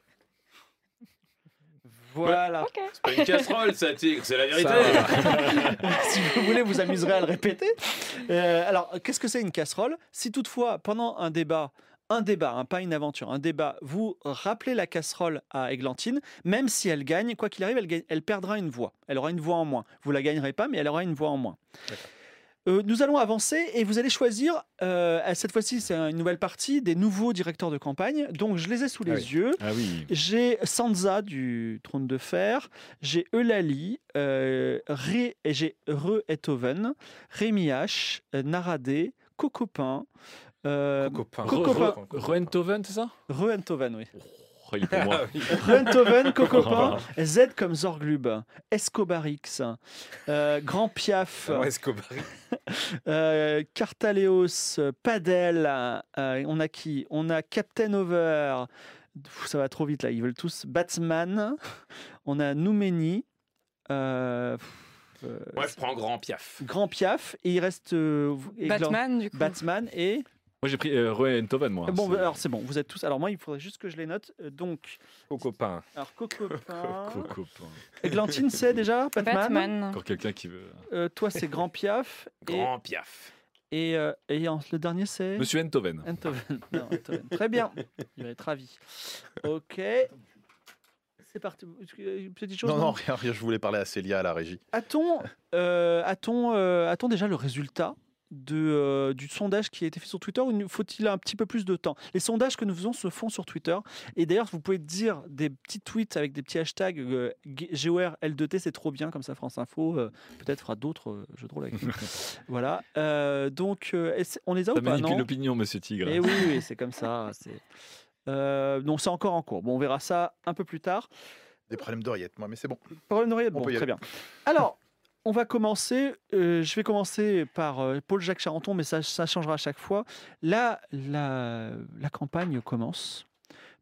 Voilà. C'est pas une casserole, ça, Tigre, c'est la vérité. [LAUGHS] si vous voulez, vous amuserez à le répéter. Euh, alors, qu'est-ce que c'est une casserole? Si toutefois, pendant un débat, un débat, hein, pas une aventure, un débat, vous rappelez la casserole à Églantine, même si elle gagne, quoi qu'il arrive, elle, gagne- elle perdra une voix. Elle aura une voix en moins. Vous la gagnerez pas, mais elle aura une voix en moins. Euh, nous allons avancer et vous allez choisir, euh, cette fois-ci c'est une nouvelle partie, des nouveaux directeurs de campagne. Donc je les ai sous les Ah oui. yeux. Ah oui. J'ai Sansa du Trône de Fer, j'ai Eulalie, euh, Ré, et j'ai Re Ethoven, Rémi H, euh, Naradé, Cocopin, euh, Cocopin. Cocopin. Roenthoven, c'est ça Re Enthoven, oui. Oh, est pour moi. [LAUGHS] Enthoven, [LAUGHS] Cocopin, Z comme Zorglub, Escobarix, euh, Grand Piaf, Ah, Escobar. [LAUGHS] euh, Cartaleos, Padel, euh, on a qui? On a Captain Over, ça va trop vite là, ils veulent tous. Batsman, on a Noumeni, euh, pff, euh, Moi, je prends Grand Piaf. Grand Piaf, et il reste euh, vous- et Glan- Batman, du coup. Batsman et. Moi, j'ai pris euh, Roenthoven, moi. bon, C'est- alors c'est bon, vous êtes tous. Alors moi, il faudrait juste que je les note. Euh, Donc, Cocopin. alors Cocopin. Cocopin. [LAUGHS] Églantine, c'est déjà Batman? Batman. Encore quelqu'un qui veut. Euh, toi, c'est Grand Piaf. Et, [LAUGHS] Grand Piaf. et, euh, et en- le dernier, c'est? Monsieur Enthoven. Enthoven. Non, Enthoven. Très bien. Il va être ravi. Ok. C'est parti. Une petite chose Non, non? non, rien, rien, je voulais parler à Célia à la régie. A-t-on euh, a-t-on, euh, a-t-on déjà le résultat? De, euh, du sondage qui a été fait sur Twitter ou faut-il un petit peu plus de temps? Les sondages que nous faisons se font sur Twitter. Et d'ailleurs, vous pouvez dire des petits tweets avec des petits hashtags euh, GOR L2T, c'est trop bien, comme ça France Info euh, peut-être fera d'autres euh, jeux de rôle avec nous. [LAUGHS] voilà. Euh, donc, euh, on les a Ça ou pas? manipule non l'opinion, monsieur Tigre. Eh oui, oui, c'est comme ça. C'est... Euh, donc c'est encore en cours. Bon, on verra ça un peu plus tard. Des problèmes d'oreillette, moi, mais c'est bon. Parole d'oreillette, On bon, très bien. Alors, on va commencer. euh, je vais commencer par euh, Paul-Jacques Charenton, mais ça, changera à chaque fois. Là, la campagne commence.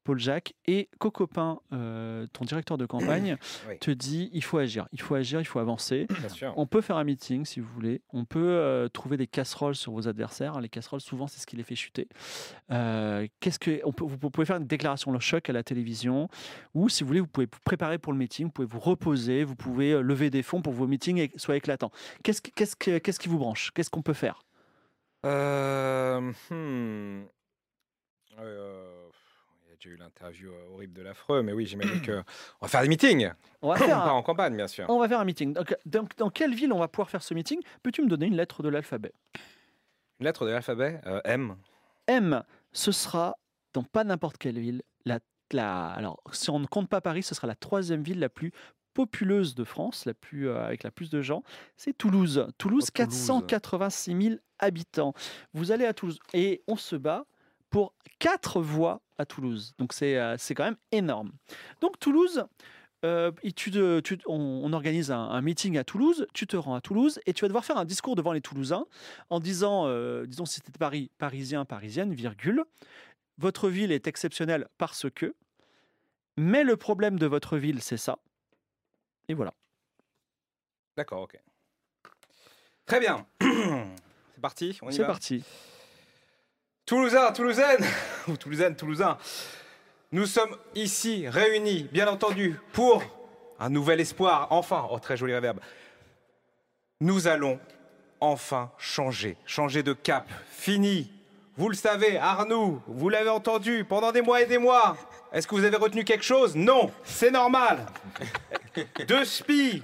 Paul-Jacques et Cocopin, euh, ton directeur de campagne, [COUGHS] Oui. te dit il faut agir, il faut agir, il faut avancer. On peut faire un meeting si vous voulez. On peut euh, trouver des casseroles sur vos adversaires. Les casseroles, souvent, c'est ce qui les fait chuter. Euh, qu'est-ce que on peut, vous pouvez faire une déclaration le choc à la télévision, ou si vous voulez, vous pouvez vous préparer pour le meeting. Vous pouvez vous reposer. Vous pouvez lever des fonds pour que vos meetings soient éclatants. Qu'est-ce, qui- vous branche? Qu'est-ce qu'on peut faire? Hmm. Euh, Déjà eu l'interview euh, horrible de l'affreux, mais oui, j'imagine [CLEARS THROAT] que on va faire des meetings. On va [CLEARS THROAT] faire Pas un, en campagne, bien sûr. on va faire un meeting. Donc, dans, dans quelle ville on va pouvoir faire ce meeting? Peux-tu me donner une lettre de l'alphabet? Une lettre de l'alphabet euh, M. M, ce sera dans pas n'importe quelle ville. La, la- alors, si on ne compte pas Paris, ce sera la troisième ville la plus populeuse de France, la plus, euh, avec la plus de gens. C'est Toulouse. Toulouse, Oh, Toulouse. 486 000 habitants. Vous allez à Toulouse et on se bat pour quatre voix à Toulouse. Donc c'est euh, c'est quand même énorme. Donc Toulouse, euh, et tu te- tu- on, on organise un, un meeting à Toulouse, tu te rends à Toulouse et tu vas devoir faire un discours devant les Toulousains en disant, euh, disons si c'était Paris, parisien, parisienne, virgule, votre ville est exceptionnelle parce que, mais le problème de votre ville, c'est ça. Et voilà. D'accord, ok. Très bien. [CLEARS THROAT] C'est parti, on y C'est va parti. Toulousain, Toulousaine, [LAUGHS] ou Toulousaine, Toulousain, nous sommes ici réunis, bien entendu, pour un nouvel espoir. Enfin, oh très joli réverbe. Nous allons enfin changer, changer de cap. Fini. Vous le savez, Arnoux, vous l'avez entendu pendant des mois et des mois. Est-ce que vous avez retenu quelque chose? Non, c'est normal. [LAUGHS] De spi.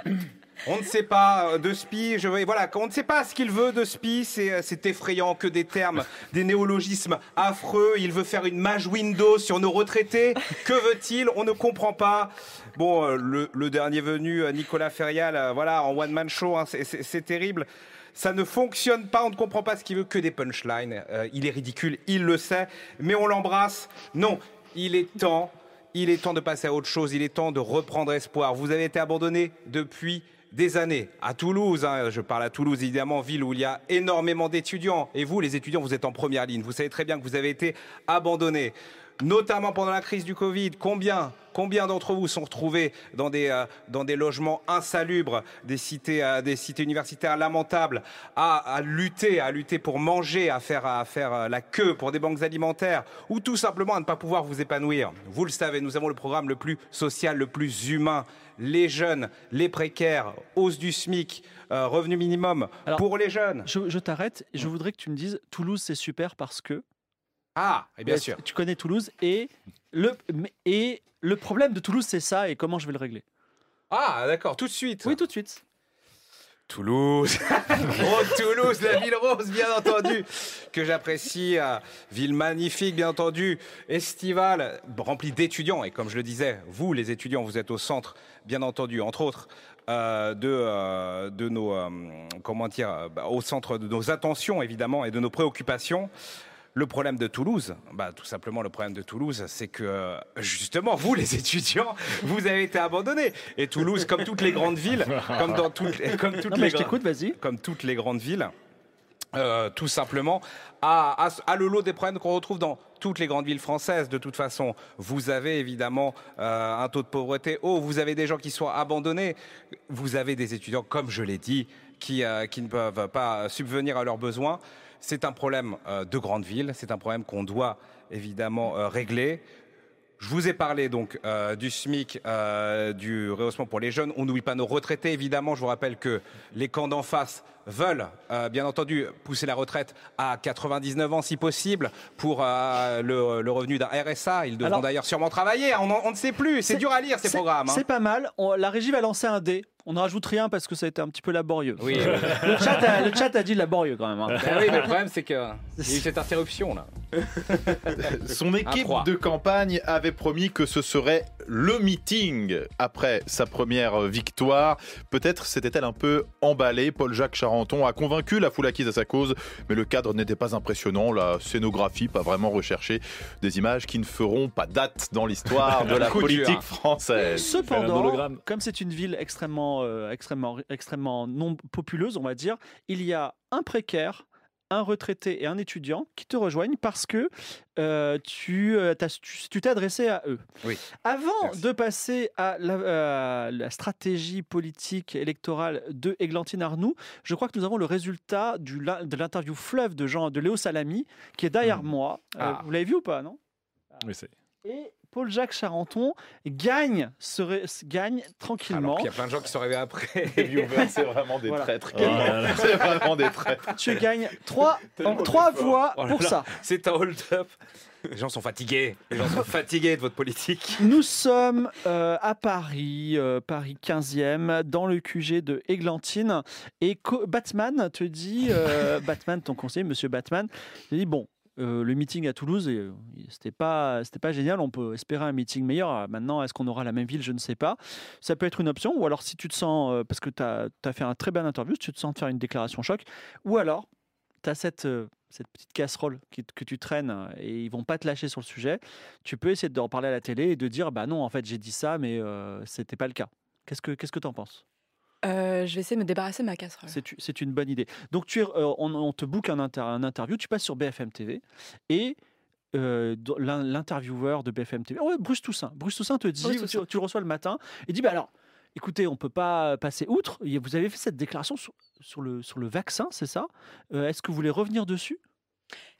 On ne sait pas euh, de spi, je voilà, on ne sait pas ce qu'il veut de spi, c'est euh, c'est effrayant que des termes, des néologismes affreux, il veut faire une mage Windows sur nos retraités. Que veut-il? On ne comprend pas. Bon, euh, le, dernier venu, Nicolas Ferial, euh, voilà, en one man show, hein, c'est- terrible. Ça ne fonctionne pas, on ne comprend pas ce qu'il veut, que des punchlines. Il est ridicule, il le sait, mais on l'embrasse. Non, il est temps, il est temps de passer à autre chose, il est temps de reprendre espoir. Vous avez été abandonné depuis des années. À Toulouse, hein, je parle à Toulouse évidemment, ville où il y a énormément d'étudiants. Et vous, les étudiants, vous êtes en première ligne. Vous savez très bien que vous avez été abandonnés. Notamment pendant la crise du Covid, combien, combien d'entre vous sont retrouvés dans des, euh, dans des logements insalubres, des cités, euh, des cités universitaires lamentables, à, à lutter, à lutter pour manger, à faire, à faire euh, la queue pour des banques alimentaires, ou tout simplement à ne pas pouvoir vous épanouir? Vous le savez, nous avons le programme le plus social, le plus humain. Les jeunes, les précaires, hausse du SMIC, euh, revenu minimum Alors, pour les jeunes. Je, je t'arrête et je voudrais que tu me dises Toulouse, c'est super parce que. Ah, et bien sûr. Tu connais Toulouse et le, et le problème de Toulouse, c'est ça et comment je vais le régler. Ah, d'accord, tout de suite. Oui, tout de suite. Toulouse. [LAUGHS] oh, Toulouse, la ville rose, bien entendu, que j'apprécie. euh, ville magnifique, bien entendu, estivale, remplie d'étudiants. Et comme je le disais, vous, les étudiants, vous êtes au centre, bien entendu, entre autres, euh, de, euh, de nos, euh, comment dire, bah, au centre de nos attentions, évidemment, et de nos préoccupations. Le problème de Toulouse, bah, tout simplement le problème de Toulouse, c'est que euh, justement, vous les étudiants, [LAUGHS] vous avez été abandonnés. Et Toulouse, comme toutes les grandes villes, comme dans toutes, les- comme toutes Non, les vas-y. comme toutes grandes villes, euh, tout simplement, a, a- a le lot des problèmes qu'on retrouve dans toutes les grandes villes françaises. De toute façon, vous avez évidemment euh, un taux de pauvreté haut, vous avez des gens qui sont abandonnés, vous avez des étudiants, comme je l'ai dit, qui, euh, qui ne peuvent pas subvenir à leurs besoins. C'est un problème euh, de grande ville, c'est un problème qu'on doit évidemment euh, régler. Je vous ai parlé donc euh, du SMIC, du rehaussement pour les jeunes. On n'oublie pas nos retraités, évidemment. Je vous rappelle que les camps d'en face veulent, euh, bien entendu, pousser la retraite à 99 ans si possible pour euh, le, le revenu d'un RSA. Ils devront d'ailleurs sûrement travailler. On, en- on ne sait plus. C'est dur à lire ces programmes. hein. C'est pas mal. On- la régie va lancer un dé. On ne rajoute rien parce que ça a été un petit peu laborieux. Oui, Le chat, a, le chat a dit laborieux quand même. hein. Ben oui, mais le problème c'est que il y a eu cette interruption là. [LAUGHS] Son équipe de campagne avait promis que ce serait le meeting après sa première victoire. Peut-être s'était-elle un peu emballée. Paul-Jacques Charenton a convaincu la foule acquise à sa cause, mais le cadre n'était pas impressionnant. La scénographie, pas vraiment recherchée. Des images qui ne feront pas date dans l'histoire de [LAUGHS] la politique française. Cependant, comme c'est une ville extrêmement, euh, extrêmement, extrêmement non populeuse, on va dire, il y a un précaire, un retraité et un étudiant qui te rejoignent parce que euh, tu euh, tu t'es adressé à eux. Oui. Avant Merci. de passer à la, euh, la stratégie politique électorale de Églantine Arnoux, je crois que nous avons le résultat du, de l'interview fleuve de Jean de Léo Salami qui est derrière moi. Euh, Ah. vous l'avez vu ou pas, non? Oui, c'est- et Paul-Jacques Charenton gagne, se ré- gagne tranquillement. qu'il y a plein de gens qui sont arrivés après. [LAUGHS] Les viewers, c'est vraiment des Voilà. traîtres. Oh. [LAUGHS] C'est vraiment des traîtres. Tu gagnes trois, [LAUGHS] en- trois voix Oh là pour là. ça. C'est un hold-up. Les gens sont fatigués. Les gens sont fatigués de votre politique. Nous sommes euh, à Paris, euh, Paris 15e, dans le QG de Églantine. Et co- Batman te dit, euh, Batman, ton conseiller, monsieur Batman, te dit bon. Euh, le meeting à Toulouse, euh, c'était pas, c'était pas génial. On peut espérer un meeting meilleur. Maintenant, est-ce qu'on aura la même ville? Je ne sais pas. Ça peut être une option. Ou alors, si tu te sens, euh, parce que tu as, fait un très bel interview, si tu te sens de faire une déclaration choc. Ou alors, tu as cette, euh, cette petite casserole que tu traînes et ils vont pas te lâcher sur le sujet. Tu peux essayer d'en parler à la télé et de dire bah non, en fait, j'ai dit ça, mais c'était pas le cas. Qu'est-ce que qu'est-ce que tu en penses? Euh, je vais essayer de me débarrasser de ma casserole. C'est une bonne idée. Donc, tu es, euh, on, on te book un, inter- un interview, tu passes sur BFM TV et euh, l'intervieweur de BFM TV. Ouais, Bruce Toussaint. Bruce Toussaint te dit, Bruce tu, le reçois le matin, il dit bah alors, écoutez, on peut pas passer outre. Et Vous avez fait cette déclaration sur, sur le, sur le vaccin, c'est ça? Est-ce que vous voulez revenir dessus?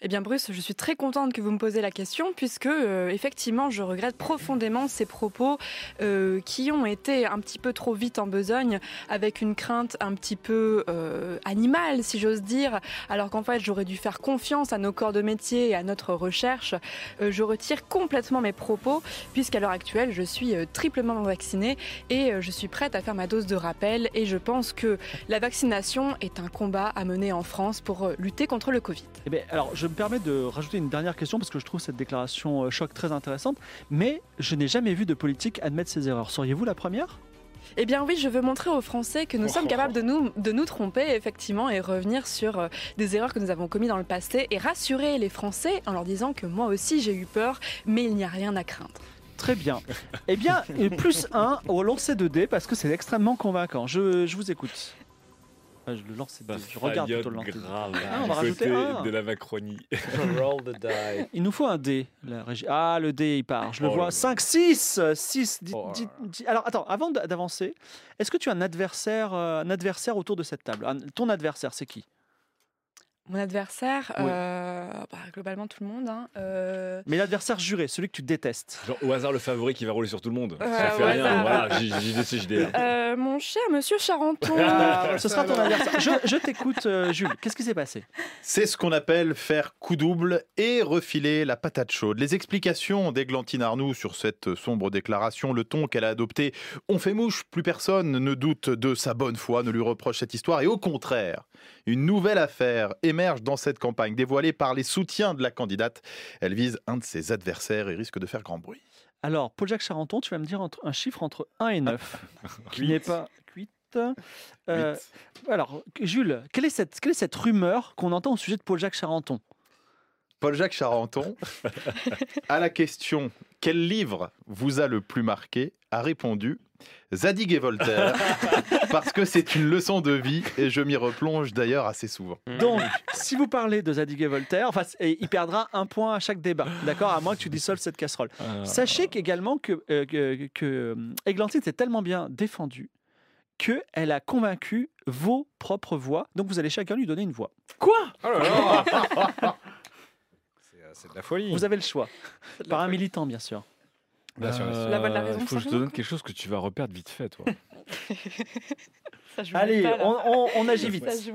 Eh bien, Bruce, je suis très contente que vous me posiez la question, puisque euh, effectivement, je regrette profondément ces propos euh, qui ont été un petit peu trop vite en besogne, avec une crainte un petit peu euh, animale, si j'ose dire, alors qu'en fait, j'aurais dû faire confiance à nos corps de métier et à notre recherche. Je retire complètement mes propos, puisqu'à l'heure actuelle, je suis triplement vaccinée et je suis prête à faire ma dose de rappel. Et je pense que la vaccination est un combat à mener en France pour lutter contre le Covid. Eh alors, je me permets de rajouter une dernière question parce que je trouve cette déclaration euh, choc très intéressante, mais je n'ai jamais vu de politique admettre ses erreurs. Seriez-vous la première? Eh bien oui, je veux montrer aux Français que nous sommes capables de nous, de nous tromper, effectivement, et revenir sur euh, des erreurs que nous avons commises dans le passé et rassurer les Français en leur disant que moi aussi j'ai eu peur, mais il n'y a rien à craindre. Très bien. Eh bien, euh, plus un au lancer de dés parce que c'est extrêmement convaincant. Je, je vous écoute. Ah, je le lance, Bah, je regarde plutôt le dés. grave. Ah, on du va rajouter un. de la Macronie. [LAUGHS] Roll the die. Il nous faut un dé, la régie. Ah, le dé, il part. Je le Oh vois. là. 5, 6 6 Oh. Alors, attends, avant d'avancer, est-ce que tu as un adversaire, euh, un adversaire autour de cette table? Un- Ton adversaire, c'est qui? Mon adversaire, Oui. euh, bah, globalement tout le monde, hein, euh, Mais l'adversaire juré, celui que tu détestes. Genre, au hasard, le favori qui va rouler sur tout le monde. Ouais, Ça fait rien. hasard. Voilà, J- JDC, JDR. euh, mon cher monsieur Charenton. Ah, [LAUGHS] ce sera ton adversaire. Je, je t'écoute, euh, Jules. Qu'est-ce qui s'est passé? C'est ce qu'on appelle faire coup double et refiler la patate chaude. Les explications d'Églantine Arnoux sur cette sombre déclaration, le ton qu'elle a adopté, on fait mouche, plus personne ne doute de sa bonne foi, ne lui reproche cette histoire, et au contraire, une nouvelle affaire émerge dans cette campagne, dévoilée par les soutiens de la candidate. Elle vise un de ses adversaires et risque de faire grand bruit. Alors, Paul-Jacques Charenton, tu vas me dire entre- un chiffre entre 1 et 9, [LAUGHS] qui n'est pas 8. Euh, alors, Jules, quelle est cette, quelle est cette rumeur qu'on entend au sujet de Paul-Jacques Charenton? Paul-Jacques Charenton, [LAUGHS] à la question quel livre vous a le plus marqué, a répondu Zadig et Voltaire, [LAUGHS] parce que c'est une leçon de vie et je m'y replonge d'ailleurs assez souvent. Donc, si vous parlez de Zadig et Voltaire, enfin, c'est- et il perdra un point à chaque débat, d'accord À moins que tu dissolves cette casserole. Ah. Sachez qu'également que, euh, que, que, euh, Églantine s'est tellement bien défendue qu'elle a convaincu vos propres voix. Donc, vous allez chacun lui donner une voix. Quoi? Oh là là [LAUGHS] C'est euh, c'est de la folie. Vous avez le choix. Par un militant, bien sûr. Bien sûr, bien sûr. La Euh, raison, Il faut que je te donne quelque chose que tu vas reperdre vite fait, toi. [LAUGHS] Ça, je vous Allez, pas, on, on- on agit vite. Ça, je.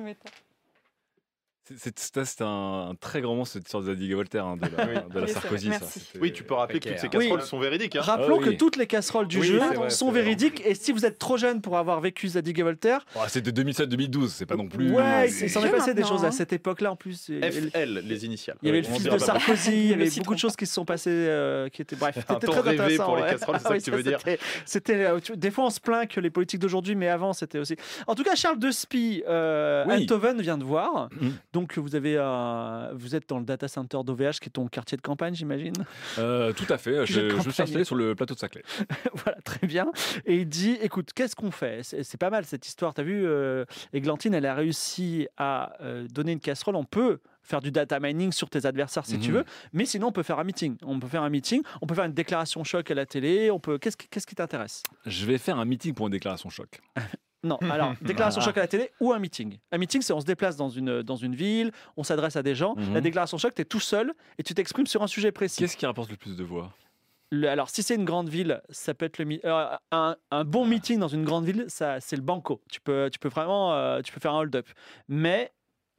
C'est- un, un très grand mot, cette histoire de Zadig et Voltaire, hein, de la, de la Oui, c'est vrai, Sarkozy. ça. Oui, tu peux rappeler que toutes ces casseroles Oui. sont véridiques. hein. Rappelons Ah que toutes les casseroles du Oui, jeu vrai, sont véridiques. Et si vous êtes trop jeune pour avoir vécu Zadig et Voltaire, Oh, c'est de 2007-2012, c'est pas non plus. ouais, il s'en est passé des choses à cette époque-là en plus. FL, les initiales. il y avait Oui, le fils de. Sarkozy, il y [LAUGHS] avait beaucoup de choses qui se sont passées euh, qui étaient bref. [LAUGHS] C'était très rêvé intéressant, pour les casseroles, c'est ça Ah oui, que tu veux dire c'était- euh, des fois on se plaint que les politiques d'aujourd'hui, mais avant c'était aussi. En tout cas, Charles de Spie, euh, Oui. Eindhoven vient de voir. Mhm. Donc vous avez, euh, vous êtes dans le data center d'OVH, qui est ton quartier de campagne, j'imagine. Euh, tout à fait, [LAUGHS] je, je suis installé sur le plateau de Saclay. [LAUGHS] voilà, très bien. Et il dit, écoute, qu'est-ce qu'on fait? C'est pas mal cette histoire. T'as vu, euh, Églantine, elle a réussi à euh, donner une casserole. On peut faire du data mining sur tes adversaires si tu Mhm. veux, mais sinon on peut faire un meeting. On peut faire un meeting, on peut faire une déclaration choc à la télé. On peut. Qu'est-ce qui, qu'est-ce qui t'intéresse? Je vais faire un meeting pour une déclaration choc. [LAUGHS] Non, [LAUGHS] alors déclaration Voilà. choc à la télé ou un meeting. Un meeting, c'est on se déplace dans une dans une ville, on s'adresse à des gens. Mhm. La déclaration choc, t'es tout seul et tu t'exprimes sur un sujet précis. Qu'est-ce qui rapporte le plus de voix? Le- alors, si c'est une grande ville, ça peut être le euh, un, un bon meeting dans une grande ville, ça c'est le banco. Tu peux, tu peux vraiment, euh, tu peux faire un hold-up. Mais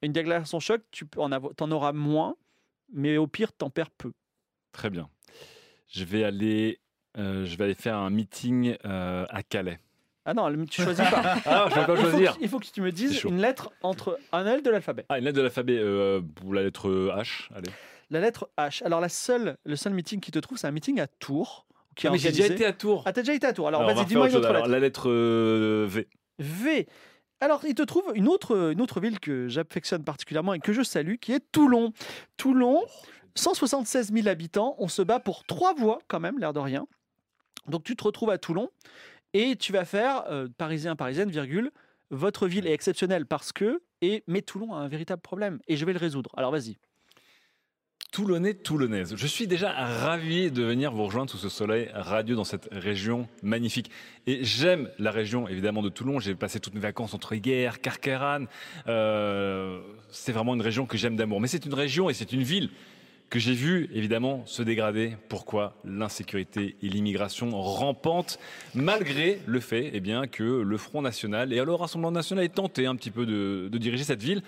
une déclaration choc, tu peux en avoir, t'en auras moins, mais au pire, t'en perds peu. Très bien. Je vais aller, euh, je vais aller faire un meeting euh, à Calais. Ah non, tu [LAUGHS] choisis pas. Ah, je vais pas il, faut que, il faut que tu me dises une lettre entre un L de l'alphabet. Ah, une lettre de l'alphabet euh, pour la lettre H. Allez. La lettre H. Alors la seule, le seul meeting qui te trouve, c'est un meeting à Tours. Qui Ah, mais j'ai déjà été à Tours. Ah, t'as déjà été à Tours. Alors, Alors, vas-y, dis-moi une autre Alors, lettre. la lettre euh, V. V. Alors, il te trouve une autre, une autre ville que j'affectionne particulièrement et que je salue, qui est Toulon. Toulon, 176 000 habitants. On se bat pour trois voix, quand même, l'air de rien. Donc, tu te retrouves à Toulon et tu vas faire euh, parisien, parisienne, virgule. Votre ville est exceptionnelle parce que. Et, mais Toulon a un véritable problème et je vais le résoudre. Alors, vas-y. Toulonnais, Toulonnaise. Je suis déjà ravi de venir vous rejoindre sous ce soleil radieux dans cette région magnifique. Et j'aime la région, évidemment, de Toulon. J'ai passé toutes mes vacances entre Guerre, Carqueran. Euh, c'est vraiment une région que j'aime d'amour. Mais c'est une région et c'est une ville que j'ai vu évidemment se dégrader. Pourquoi L'insécurité et l'immigration rampantes, malgré le fait eh que le Front National et alors le Rassemblement National aient tenté un petit peu de, de diriger cette ville.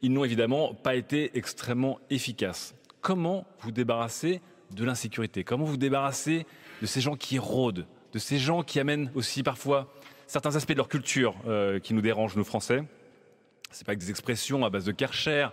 Ils n'ont évidemment pas été extrêmement efficaces. Comment vous débarrasser de l'insécurité? Comment vous débarrasser de ces gens qui rôdent, de ces gens qui amènent aussi parfois certains aspects de leur culture euh, qui nous dérangent, nous Français? C'est pas avec des expressions à base de Karcher,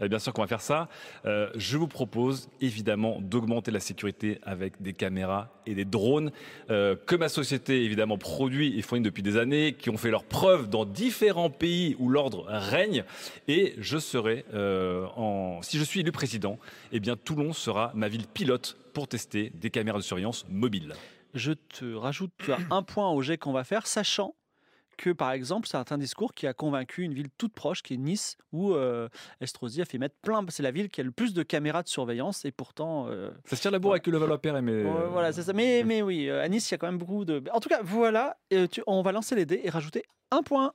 euh, bien sûr qu'on va faire ça. Euh, je vous propose évidemment d'augmenter la sécurité avec des caméras et des drones euh, que ma société évidemment produit et fournit depuis des années, qui ont fait leurs preuves dans différents pays où l'ordre règne. Et je serai, en, si je suis élu président, eh bien Toulon sera ma ville pilote pour tester des caméras de surveillance mobiles. Je te rajoute un point au jet qu'on va faire, sachant que, par exemple, c'est un discours qui a convaincu une ville toute proche, qui est Nice, où euh, Estrosi a fait mettre plein. C'est la ville qui a le plus de caméras de surveillance, et pourtant. euh, Ça se tire la bourre avec le Levallois-Perret, mais... ouais, voilà, c'est ça. Mais, mais oui, euh, à Nice, il y a quand même beaucoup de. En tout cas, voilà, tu- on va lancer les dés et rajouter un point.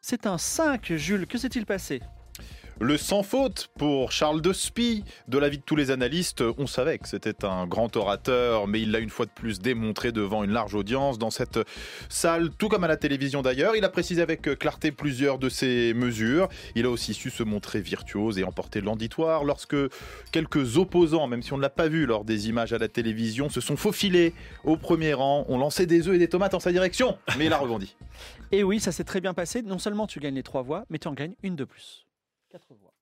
C'est un 5, Jules. Que s'est-il passé? Le sans faute pour Charles de Spie. De l'avis de tous les analystes, on savait que c'était un grand orateur, mais il l'a une fois de plus démontré devant une large audience dans cette salle, tout comme à la télévision d'ailleurs. Il a précisé avec clarté plusieurs de ses mesures. Il a aussi su se montrer virtuose et emporter l'auditoire lorsque quelques opposants, même si on ne l'a pas vu lors des images à la télévision, se sont faufilés au premier rang, ont lancé des œufs et des tomates en sa direction, mais il a rebondi. Et oui, ça s'est très bien passé. Non seulement tu gagnes les trois voix, mais tu en gagnes une de plus. Quatre voix.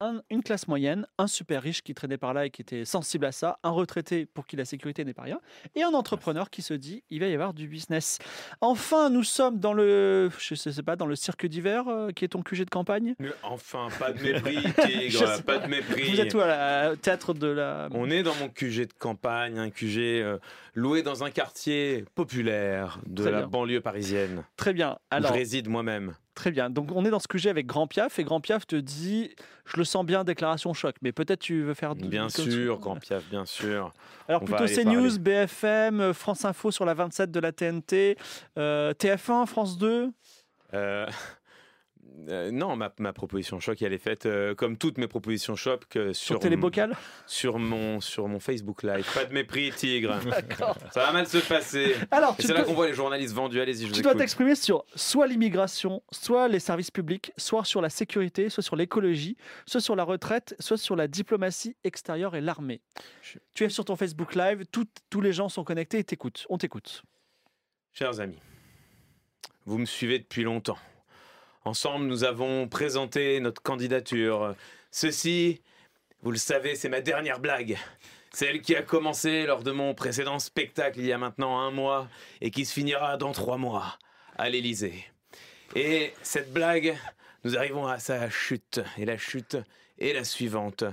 Un- une classe moyenne, un super riche qui traînait par là et qui était sensible à ça, un retraité pour qui la sécurité n'est pas rien, et un entrepreneur qui se dit il va y avoir du business. Enfin, nous sommes dans le, je sais pas, dans le cirque d'hiver euh, qui est ton QG de campagne? Enfin, pas de [LAUGHS] mépris, tigre, pas de mépris. Vous êtes où à la- au théâtre de la. On est dans mon QG de campagne, un QG euh, loué dans un quartier populaire de Très la bien. banlieue parisienne. Très bien. où je réside moi-même. Très bien. Donc on est dans ce QG avec Grand Piaf et Grand Piaf te dit je le sens bien déclaration choc mais peut-être tu veux faire Bien sûr, Grand Piaf, bien sûr. Alors on plutôt CNews. BFM, euh, France Info sur la 27 de la TNT, euh, TF1, France 2. Euh, [LAUGHS] euh, non, ma, ma proposition choc, elle est faite euh, comme toutes mes propositions choc euh, Sur mon sur mon Facebook Live. Pas de mépris, tigre. [LAUGHS] Ça va mal se passer. Alors c'est là qu'on voit les journalistes vendus. Allez-y, je vous tu dois t'exprimer sur soit l'immigration, soit les services publics, soit sur la sécurité, soit sur l'écologie, soit sur la retraite, soit sur la diplomatie extérieure et l'armée. Tu es sur ton Facebook Live, tout- tous les gens sont connectés et t'écoutent. On t'écoute. Chers amis, vous me suivez depuis longtemps. Ensemble, nous avons présenté notre candidature. Ceci, vous le savez, c'est ma dernière blague. Celle qui a commencé lors de mon précédent spectacle il y a maintenant un mois et qui se finira dans trois mois à l'Élysée. Et cette blague, nous arrivons à sa chute. Et la chute est la suivante.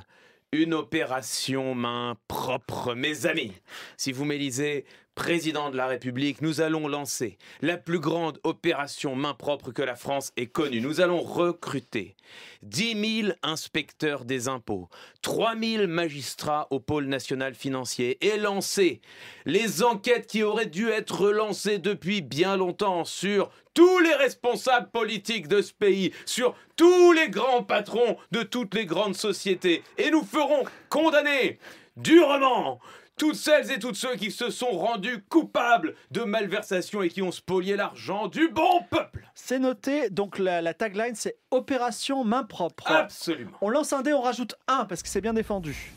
Une opération main propre, mes amis. Si vous m'élisez président de la République, nous allons lancer la plus grande opération main propre que la France ait connue. Nous allons recruter 10 000 inspecteurs des impôts, 3 000 magistrats au pôle national financier et lancer les enquêtes qui auraient dû être lancées depuis bien longtemps sur tous les responsables politiques de ce pays, sur tous les grands patrons de toutes les grandes sociétés. Et nous ferons condamner durement toutes celles et tous ceux qui se sont rendus coupables de malversation et qui ont spolié l'argent du bon peuple. C'est noté, donc la, la tagline c'est Opération main propre. Absolument. On lance un dé, on rajoute un parce que c'est bien défendu.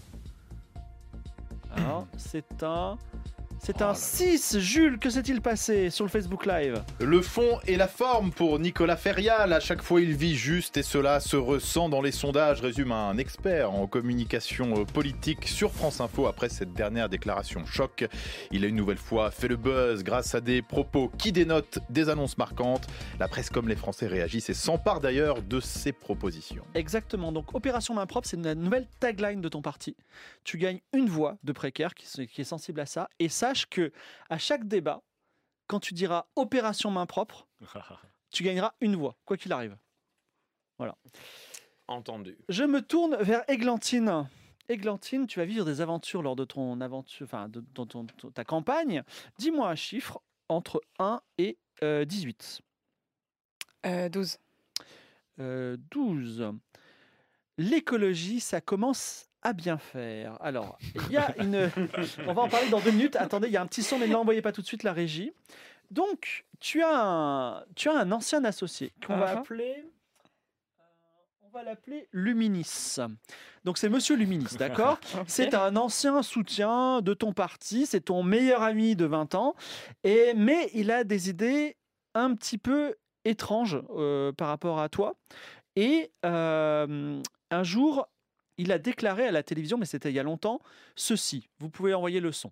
Alors, c'est un. C'est un 6. Jules, que s'est-il passé sur le Facebook Live Le fond et la forme pour Nicolas Ferial. À chaque fois, il vit juste et cela se ressent dans les sondages, résume un expert en communication euh, politique sur France Info après cette dernière déclaration choc. Il a une nouvelle fois fait le buzz grâce à des propos qui dénotent des annonces marquantes. La presse comme les Français réagissent et s'emparent d'ailleurs de ses propositions. Exactement. Donc, Opération main propre, c'est la nouvelle tagline de ton parti. Tu gagnes une voix de précaire qui, est sensible à ça. Et sache que à chaque débat, quand tu diras Opération main propre, [LAUGHS] tu gagneras une voix, quoi qu'il arrive. Voilà. Entendu. Je me tourne vers Églantine. Églantine, tu vas vivre des aventures lors de ton aventure, enfin, de, dans ton- ton- ta campagne. Dis-moi un chiffre entre 1 et euh, 18. Euh, 12. Euh, 12. L'écologie, ça commence à bien faire. Alors, il y a une. On va en parler dans deux minutes. Attendez, il y a un petit son, mais ne l'envoyez pas tout de suite, la régie. Donc, tu as un, tu as un ancien associé qu'on va Uh-huh. appeler. euh, On va l'appeler Luminis. Donc, c'est Monsieur Luminis, d'accord [LAUGHS] C'est un ancien soutien de ton parti, c'est ton meilleur ami de 20 ans, et, mais il a des idées un petit peu étranges euh, par rapport à toi. Et euh, un jour, il a déclaré à la télévision, mais c'était il y a longtemps, ceci. Vous pouvez envoyer le son.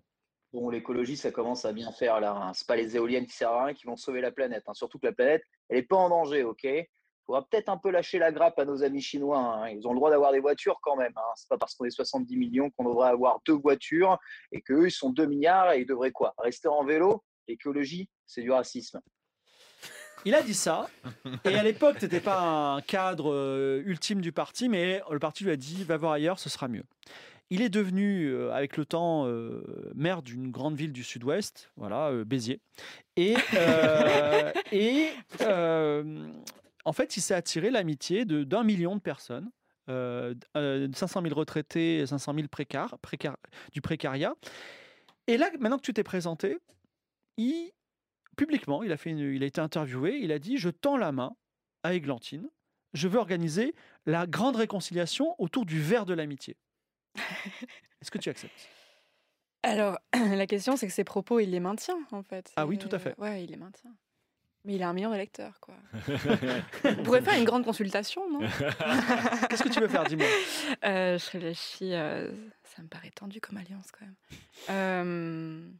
Bon, l'écologie, ça commence à bien faire là. Hein. C'est pas les éoliennes qui servent à rien qui vont sauver la planète. hein. Surtout que la planète, elle n'est pas en danger, ok? Faudra peut-être un peu lâcher la grappe à nos amis chinois. hein. Ils ont le droit d'avoir des voitures quand même. Hein. C'est pas parce qu'on est 70 millions qu'on devrait avoir deux voitures et qu'eux, ils sont 2 milliards et ils devraient quoi? Rester en vélo? L'écologie, c'est du racisme. Il a dit ça, et à l'époque, tu n'étais pas un cadre euh, ultime du parti, mais le parti lui a dit va voir ailleurs, ce sera mieux. Il est devenu, euh, avec le temps, euh, maire d'une grande ville du sud-ouest, voilà, Béziers. Et, et en fait, il s'est attiré l'amitié d'un million de personnes, euh, euh, 500 000 retraités, 500 000 précaires, précaires- du précariat. Et là, maintenant que tu t'es présenté, il, publiquement, il a, fait une- il a été interviewé, il a dit Je tends la main à Églantine, je veux organiser la grande réconciliation autour du verre de l'amitié. [LAUGHS] Est-ce que tu acceptes? Alors, [CLEARS THROAT] la question, c'est que ses propos, il les maintient, en fait. Ah oui, tout à fait. Ouais, il les maintient. Mais il a un million d'électeurs, quoi. [LAUGHS] On pourrait faire une grande consultation, non? [LAUGHS] Qu'est-ce que tu veux faire Dis-moi? Euh, Je réfléchis. euh, ça me paraît tendu comme alliance, quand même.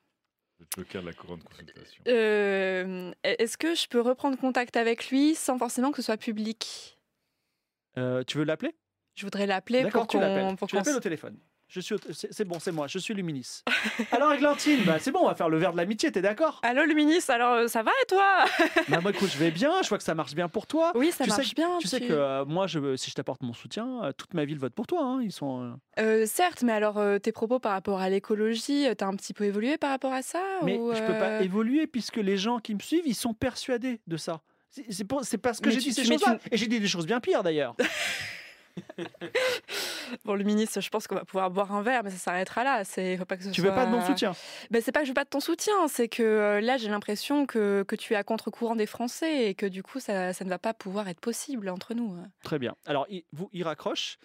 Le joker de la couronne de consultation. euh, Est-ce que je peux reprendre contact avec lui sans forcément que ce soit public? Euh, tu veux l'appeler? Je voudrais l'appeler pour tu l'appelles. qu'on... Tu l'appelles au téléphone. Je suis c'est bon, c'est moi, je suis Luminis. [LAUGHS] Alors Églantine, bah, c'est bon, on va faire le verre de l'amitié, t'es d'accord? Allô, le ministre, alors euh, ça va et toi? [LAUGHS] Bah, Moi, écoute, je vais bien, je vois que ça marche bien pour toi. Oui, ça Tu sais marche bien. Tu sais que euh, moi, je, si je t'apporte mon soutien, euh, toute ma ville vote pour toi. hein, Ils sont. euh, Euh, certes, mais alors euh, tes propos par rapport à l'écologie, euh, t'as un petit peu évolué par rapport à ça Mais ou, je peux pas évoluer puisque les gens qui me suivent, ils sont persuadés de ça. C'est- parce que j'ai dit ces tu- choses-là. Et j'ai dit des choses bien pires d'ailleurs. [LAUGHS] [LAUGHS] Bon, le ministre, je pense qu'on va pouvoir boire un verre, mais ça s'arrêtera là. C'est faut pas que ce tu soit... veux pas de mon soutien? Ben, c'est pas que je veux pas de ton soutien, c'est que euh, là j'ai l'impression que, que tu es à contre-courant des Français et que du coup ça, ça ne va pas pouvoir être possible entre nous. Très bien. Alors, il, vous, il raccroche.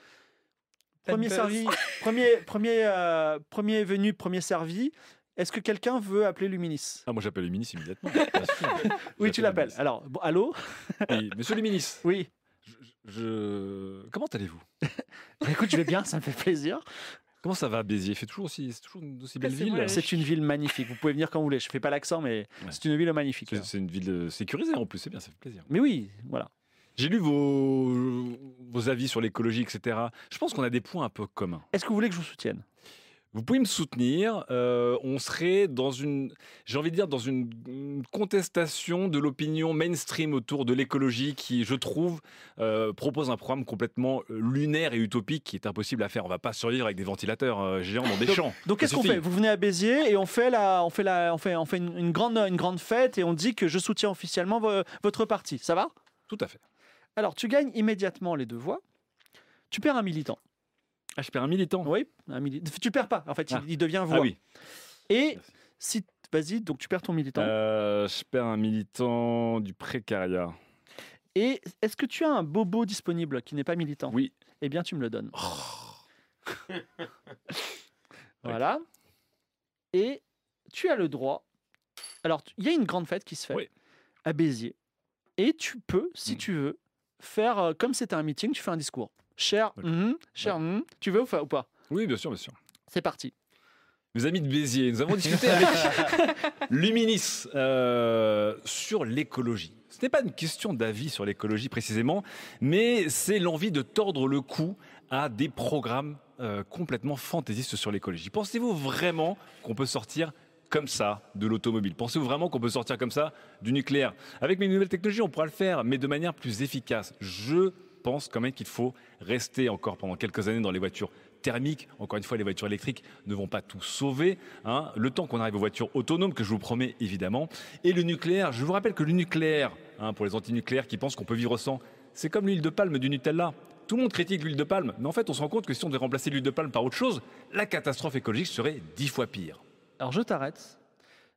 Premier servi, [LAUGHS] premier, premier, euh, premier venu, premier servi. Est-ce que quelqu'un veut appeler Luminis Ah, moi j'appelle Luminis immédiatement. [LAUGHS] Oui, tu l'appelles. Alors, bon, allô? Oui, monsieur Luminis, Oui. Je, comment allez-vous? [LAUGHS] Écoute, je vais bien, ça me fait plaisir. Comment ça va, Béziers? Fait toujours aussi, C'est toujours une aussi belle ville. C'est une ville magnifique. Vous pouvez venir quand vous voulez. Je fais pas l'accent, mais c'est une ville magnifique. C'est c'est une ville euh, sécurisée en plus, c'est bien, ça fait plaisir. Mais oui, voilà. J'ai lu vos, vos avis sur l'écologie, etc. Je pense qu'on a des points un peu communs. Est-ce que vous voulez que je vous soutienne? Vous pouvez me soutenir. euh, on serait dans une, j'ai envie de dire, dans une, une contestation de l'opinion mainstream autour de l'écologie qui, je trouve, euh, propose un programme complètement euh, lunaire et utopique qui est impossible à faire. On va pas survivre avec des ventilateurs géants dans des champs. Donc qu'est-ce qu'on fait? Vous venez à Béziers et on fait la, on fait la, on fait, on fait une, une grande, une grande fête et on dit que je soutiens officiellement vo- votre parti. Ça va? Tout à fait. Alors tu gagnes immédiatement les deux voix. Tu perds un militant. Ah, je perds un militant. Oui, un mili- Tu perds pas. En fait, il- Ah. il, devient voix. Ah oui. Et Merci. si, vas-y, donc tu perds ton militant. Euh, je perds un militant du précariat. Et est-ce que tu as un bobo disponible qui n'est pas militant? Oui. Eh bien, tu me le donnes. Oh. [LAUGHS] voilà. Et tu as le droit. Alors, il y a une grande fête qui se fait Oui. à Béziers. Et tu peux, si Mm. tu veux, faire euh, comme c'était un meeting, tu fais un discours. Cher, mhm, cher, mhm. tu veux ou pas Oui, bien sûr, bien sûr. C'est parti. Mes amis de Béziers, nous avons discuté avec [LAUGHS] Luminis euh, sur l'écologie. Ce n'est pas une question d'avis sur l'écologie précisément, mais c'est l'envie de tordre le cou à des programmes euh, complètement fantaisistes sur l'écologie. Pensez-vous vraiment qu'on peut sortir comme ça de l'automobile? Pensez-vous vraiment qu'on peut sortir comme ça du nucléaire? Avec mes nouvelles technologies, on pourra le faire, mais de manière plus efficace. Je pense quand même qu'il faut rester encore pendant quelques années dans les voitures thermiques. Encore une fois, les voitures électriques ne vont pas tout sauver. hein. Le temps qu'on arrive aux voitures autonomes, que je vous promets évidemment. Et le nucléaire, je vous rappelle que le nucléaire, hein, pour les antinucléaires qui pensent qu'on peut vivre sans, c'est comme l'huile de palme du Nutella. Tout le monde critique l'huile de palme, mais en fait, on se rend compte que si on devait remplacer l'huile de palme par autre chose, la catastrophe écologique serait dix fois pire. Alors je t'arrête.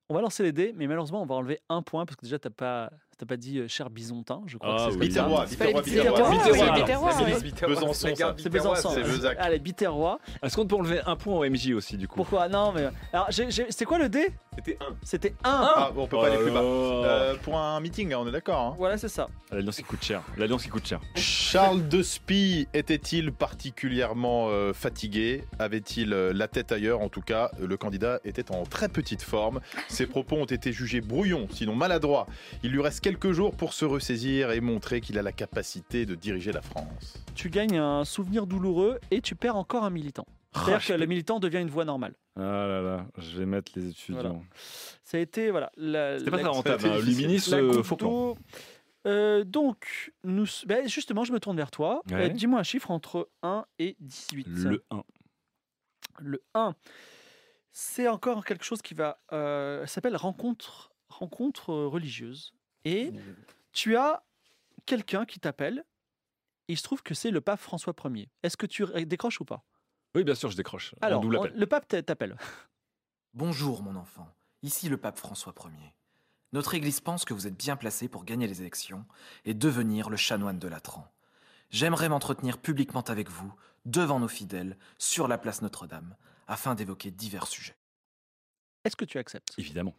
On va lancer les dés, mais malheureusement, on va enlever un point parce que déjà, tu n'as pas, t'as pas dit euh, cher bisontin. Je crois Ah que c'est oui. ça. Biterrois, C'est pas les Biterrois, Biterrois, Biterrois. oui, C'est Biterrois, Besançon, C'est Besançon. C'est Bezac. Allez, Biterrois. Est-ce qu'on peut enlever un point au MJ aussi, du coup? Pourquoi? Non, mais. Alors, j'ai- j'ai- c'était quoi le dé C'était un. C'était 1. Ah, bon, on peut pas aller plus bas. Oh. Euh, pour un meeting, hein, on est d'accord. hein. Voilà, c'est ça. L'alliance qui coûte cher. L'alliance qui coûte cher. Charles de Spie était-il particulièrement euh, fatigué? Avait-il la tête ailleurs? En tout cas, le candidat était en très petite forme. Ses propos ont été jugés brouillons, sinon maladroits. Il lui reste quelques jours pour se ressaisir et montrer qu'il a la capacité de diriger la France. Tu gagnes un souvenir douloureux et tu perds encore un militant. C'est-à-dire je que le militant devient une voix normale. Ah là là, je vais mettre les étudiants. Voilà. Ça a été. Voilà. C'était pas très rentable. Hein. Luminis, euh, d'eau. Euh, donc, nous, ben, justement, je me tourne vers toi. Ouais. Euh, Dis-moi un chiffre entre 1 et 18. Le 1. Le 1, c'est encore quelque chose qui va euh, s'appelle rencontre, rencontre religieuse. Et tu as quelqu'un qui t'appelle. et Il se trouve que c'est le pape François Ier. Est-ce que tu décroches ou pas? Oui, bien sûr, je décroche. Alors, on- le pape t'a- t'appelle. Bonjour mon enfant, ici le pape François Ier. Notre Église pense que vous êtes bien placé pour gagner les élections et devenir le chanoine de Latran. J'aimerais m'entretenir publiquement avec vous, devant nos fidèles, sur la place Notre-Dame, afin d'évoquer divers sujets. Est-ce que tu acceptes? Évidemment.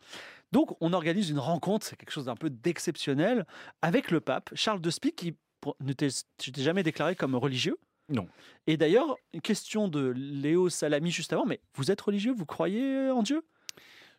Donc, on organise une rencontre, c'est quelque chose d'un peu d'exceptionnel, avec le pape Charles de Spie, qui ne t'es jamais déclaré comme religieux? Non. Et d'ailleurs, une question de Léo Salami juste avant, mais vous êtes religieux, vous croyez en Dieu?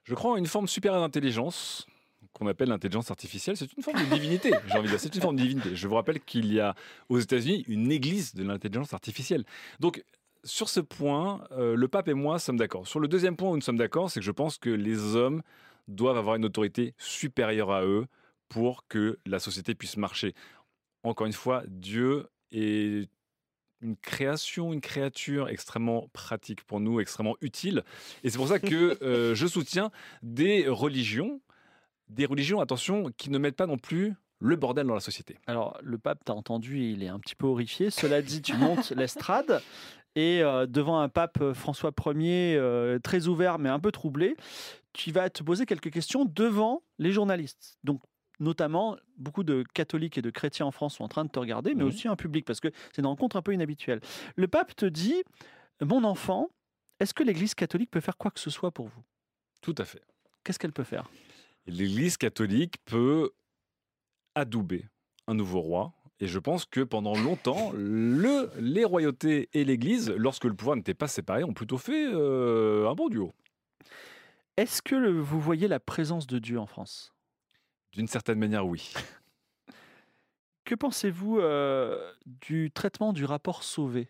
Je crois en une forme supérieure d'intelligence qu'on appelle l'intelligence artificielle. C'est une forme de divinité, [LAUGHS] j'ai envie de dire. C'est une forme de divinité. Je vous rappelle qu'il y a aux États-Unis une église de l'intelligence artificielle. Donc, sur ce point, euh, le pape et moi sommes d'accord. Sur le deuxième point où nous sommes d'accord, c'est que je pense que les hommes doivent avoir une autorité supérieure à eux pour que la société puisse marcher. Encore une fois, Dieu est une création, une créature extrêmement pratique pour nous, extrêmement utile. Et c'est pour ça que [LAUGHS] euh, je soutiens des religions, des religions, attention, qui ne mettent pas non plus le bordel dans la société. Alors, le pape, t'as entendu, il est un petit peu horrifié. Cela dit, tu montes [LAUGHS] l'estrade et euh, devant un pape euh, François Ier euh, très ouvert mais un peu troublé, tu vas te poser quelques questions devant les journalistes. Donc, notamment, beaucoup de catholiques et de chrétiens en France sont en train de te regarder, mais Mhm. aussi un public, parce que c'est une rencontre un peu inhabituelle. Le pape te dit, mon enfant, est-ce que l'Église catholique peut faire quoi que ce soit pour vous? Tout à fait. Qu'est-ce qu'elle peut faire? L'Église catholique peut adouber un nouveau roi. Et je pense que pendant longtemps, le, les royautés et l'Église, lorsque le pouvoir n'était pas séparé, ont plutôt fait euh, un bon duo. Est-ce que le- vous voyez la présence de Dieu en France? D'une certaine manière, oui. [LAUGHS] Que pensez-vous euh, du traitement du rapport Sauvé?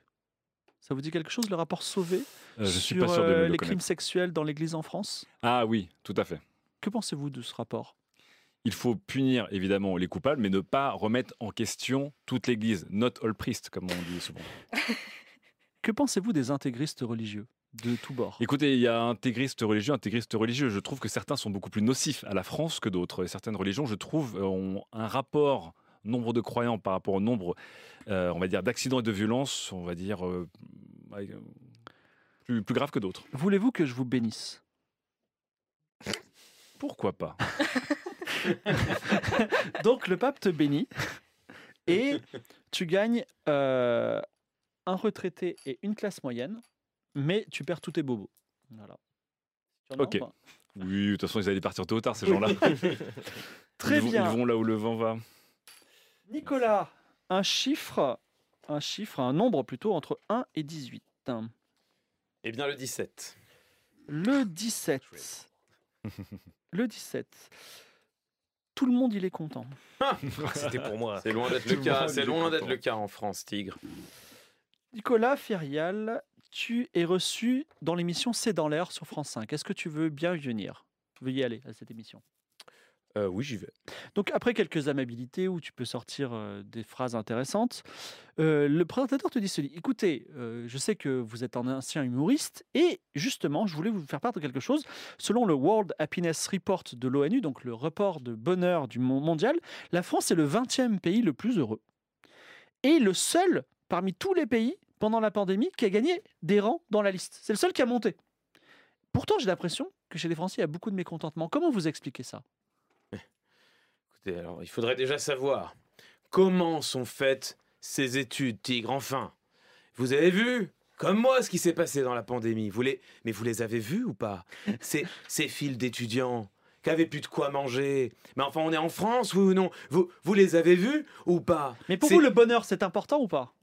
Ça vous dit quelque chose, le rapport Sauvé Euh, je suis sur pas sûr de euh, le les crimes sexuels dans l'Église en France? Ah oui, tout à fait. Que pensez-vous de ce rapport? Il faut punir évidemment les coupables, mais ne pas remettre en question toute l'Église. Not all priest, comme on dit souvent. [LAUGHS] Que pensez-vous des intégristes religieux de tous bords? Écoutez, il y a intégristes religieux, intégristes religieux. Je trouve que certains sont beaucoup plus nocifs à la France que d'autres. Et certaines religions, je trouve, ont un rapport nombre de croyants par rapport au nombre, euh, on va dire, d'accidents et de violences, on va dire, euh, plus, plus grave que d'autres. Voulez-vous que je vous bénisse? Pourquoi pas? [LAUGHS] Donc le pape te bénit et tu gagnes euh, un retraité et une classe moyenne, mais tu perds tous tes bobos. Voilà. Ok. Oui, de toute façon, ils allaient partir tôt ou tard, ces gens-là. [LAUGHS] Très ils vont- bien. Ils vont là où le vent va. Nicolas, un chiffre, un chiffre, un nombre plutôt entre 1 et 18. Eh bien, le 17. Le 17. Le 17. Tout le monde, il est content. C'était pour moi. C'est loin d'être le cas. C'est loin d'être le cas en France, Tigre. Nicolas Ferial, tu es reçu dans l'émission C'est dans l'air sur France 5. Est-ce que tu veux bien y venir? Tu veux y aller à cette émission? Oui, j'y vais. Donc après quelques amabilités où tu peux sortir des phrases intéressantes, le présentateur te dit ceci. Écoutez, je sais que vous êtes un ancien humoriste et justement, je voulais vous faire part de quelque chose. Selon le World Happiness Report de l'ONU, donc le report de bonheur du monde mondial, la France est le 20e pays le plus heureux. Et le seul parmi tous les pays pendant la pandémie qui a gagné des rangs dans la liste. C'est le seul qui a monté. Pourtant, j'ai l'impression que chez les Français, il y a beaucoup de mécontentement. Comment vous expliquez ça? Écoutez, alors, il faudrait déjà savoir comment sont faites ces études, Tigre, enfin. Vous avez vu, comme moi, ce qui s'est passé dans la pandémie. Vous les... Mais vous les avez vus ou pas? Ces, [LAUGHS] ces files d'étudiants qui avaient plus de quoi manger. Mais enfin, on est en France, oui ou non? Vous, vous les avez vus ou pas? Mais pour vous, le bonheur, c'est important ou pas?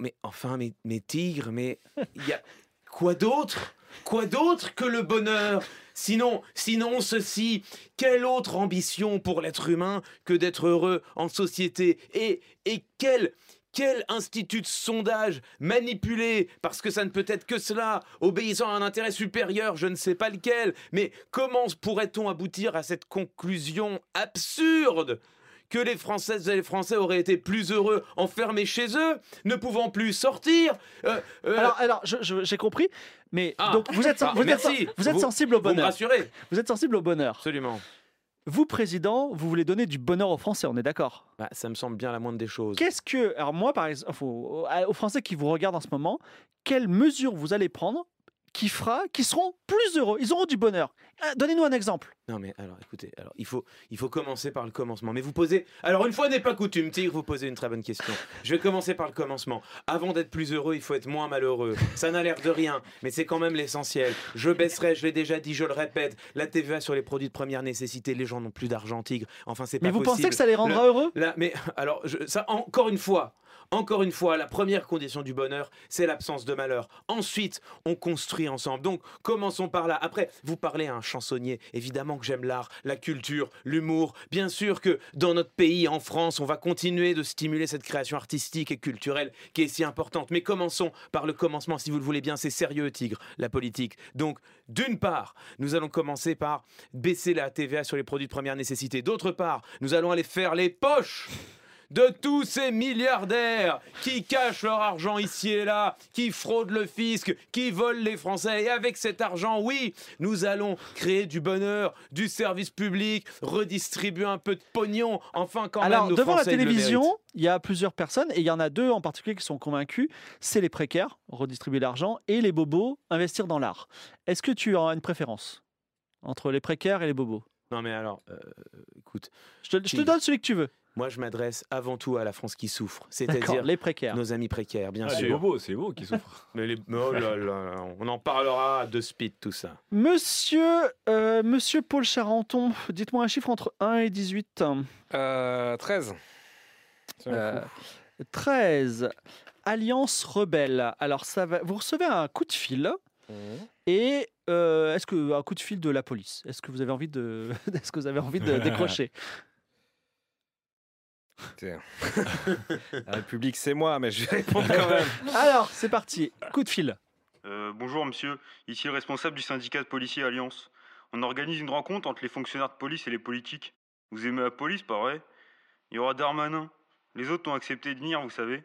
Mais enfin, mais, mais Tigre, mais il y a [LAUGHS] quoi d'autre? Quoi d'autre que le bonheur? Sinon, sinon ceci, quelle autre ambition pour l'être humain que d'être heureux en société? Et, et quel, quel institut de sondage manipulé, parce que ça ne peut être que cela, obéissant à un intérêt supérieur, je ne sais pas lequel, mais comment pourrait-on aboutir à cette conclusion absurde? Que les Françaises et les Français auraient été plus heureux enfermés chez eux, ne pouvant plus sortir. Euh, euh, Alors, alors j'ai compris, mais Ah. donc vous êtes, Ah, vous êtes, vous êtes Vous- sensible au vous bonheur. rassurez Vous êtes sensible au bonheur. Absolument. Vous, président, vous voulez donner du bonheur aux Français, on est d'accord? Bah, ça me semble bien la moindre des choses. Qu'est-ce que, alors moi par exemple, aux, aux Français qui vous regardent en ce moment, quelles mesures vous allez prendre qui fera, qui seront plus heureux, ils auront du bonheur. Euh, Donnez-nous un exemple. Non mais alors écoutez, alors il faut il faut commencer par le commencement. Mais vous posez alors une fois n'est pas coutume, Tigre, vous posez une très bonne question. Je vais commencer par le commencement. Avant d'être plus heureux, il faut être moins malheureux. Ça n'a l'air de rien, mais c'est quand même l'essentiel. Je baisserai, je l'ai déjà dit, je le répète, la TVA sur les produits de première nécessité. Les gens n'ont plus d'argent, Tigre. Enfin c'est pas Mais vous possible. pensez que ça les rendra Le- heureux? Là, mais alors, je- ça, encore une fois, encore une fois, la première condition du bonheur, c'est l'absence de malheur. Ensuite, on construit ensemble. Donc, commençons par là. Après, vous parlez à un chansonnier. Évidemment que j'aime l'art, la culture, l'humour. Bien sûr que dans notre pays, en France, on va continuer de stimuler cette création artistique et culturelle qui est si importante. Mais commençons par le commencement, si vous le voulez bien. C'est sérieux, Tigre, la politique. Donc, d'une part, nous allons commencer par baisser la TVA sur les produits de première nécessité. D'autre part, nous allons aller faire les poches de tous ces milliardaires qui cachent leur argent ici et là, qui fraudent le fisc, qui volent les Français. Et avec cet argent, oui, nous allons créer du bonheur, du service public, redistribuer un peu de pognon. Enfin, quand Alors, même, nos devant la Français, télévision, il y a plusieurs personnes, et il y en a deux en particulier qui sont convaincus, c'est les précaires, redistribuer l'argent, et les bobos, investir dans l'art. Est-ce que tu as une préférence entre les précaires et les bobos? Non, mais alors, euh, écoute, Je te, je te Tigre. donne celui que tu veux. moi, je m'adresse avant tout à la France qui souffre, c'est-à-dire les précaires. nos amis précaires, bien Ah, les sûr. bobos, c'est beau qui souffrent. [LAUGHS] Mais les... oh là là, on en parlera de speed, tout ça. Monsieur, euh, Monsieur Paul Charenton, dites-moi un chiffre entre 1 et 18. Euh, 13. Euh, 13. Alliance rebelle. Alors, ça va... vous recevez un coup de fil. Et euh, est-ce que un coup de fil de la police? Est-ce que vous avez envie de, [LAUGHS] est-ce que vous avez envie de [LAUGHS] décrocher? [LAUGHS] La République, c'est moi, mais je vais répondre quand même. Alors, c'est parti. Coup de fil. Euh, bonjour monsieur, ici le responsable du syndicat de policiers Alliance. On organise une rencontre entre les fonctionnaires de police et les politiques. Vous aimez la police, pas vrai? Il y aura Darmanin. Les autres ont accepté de venir, vous savez.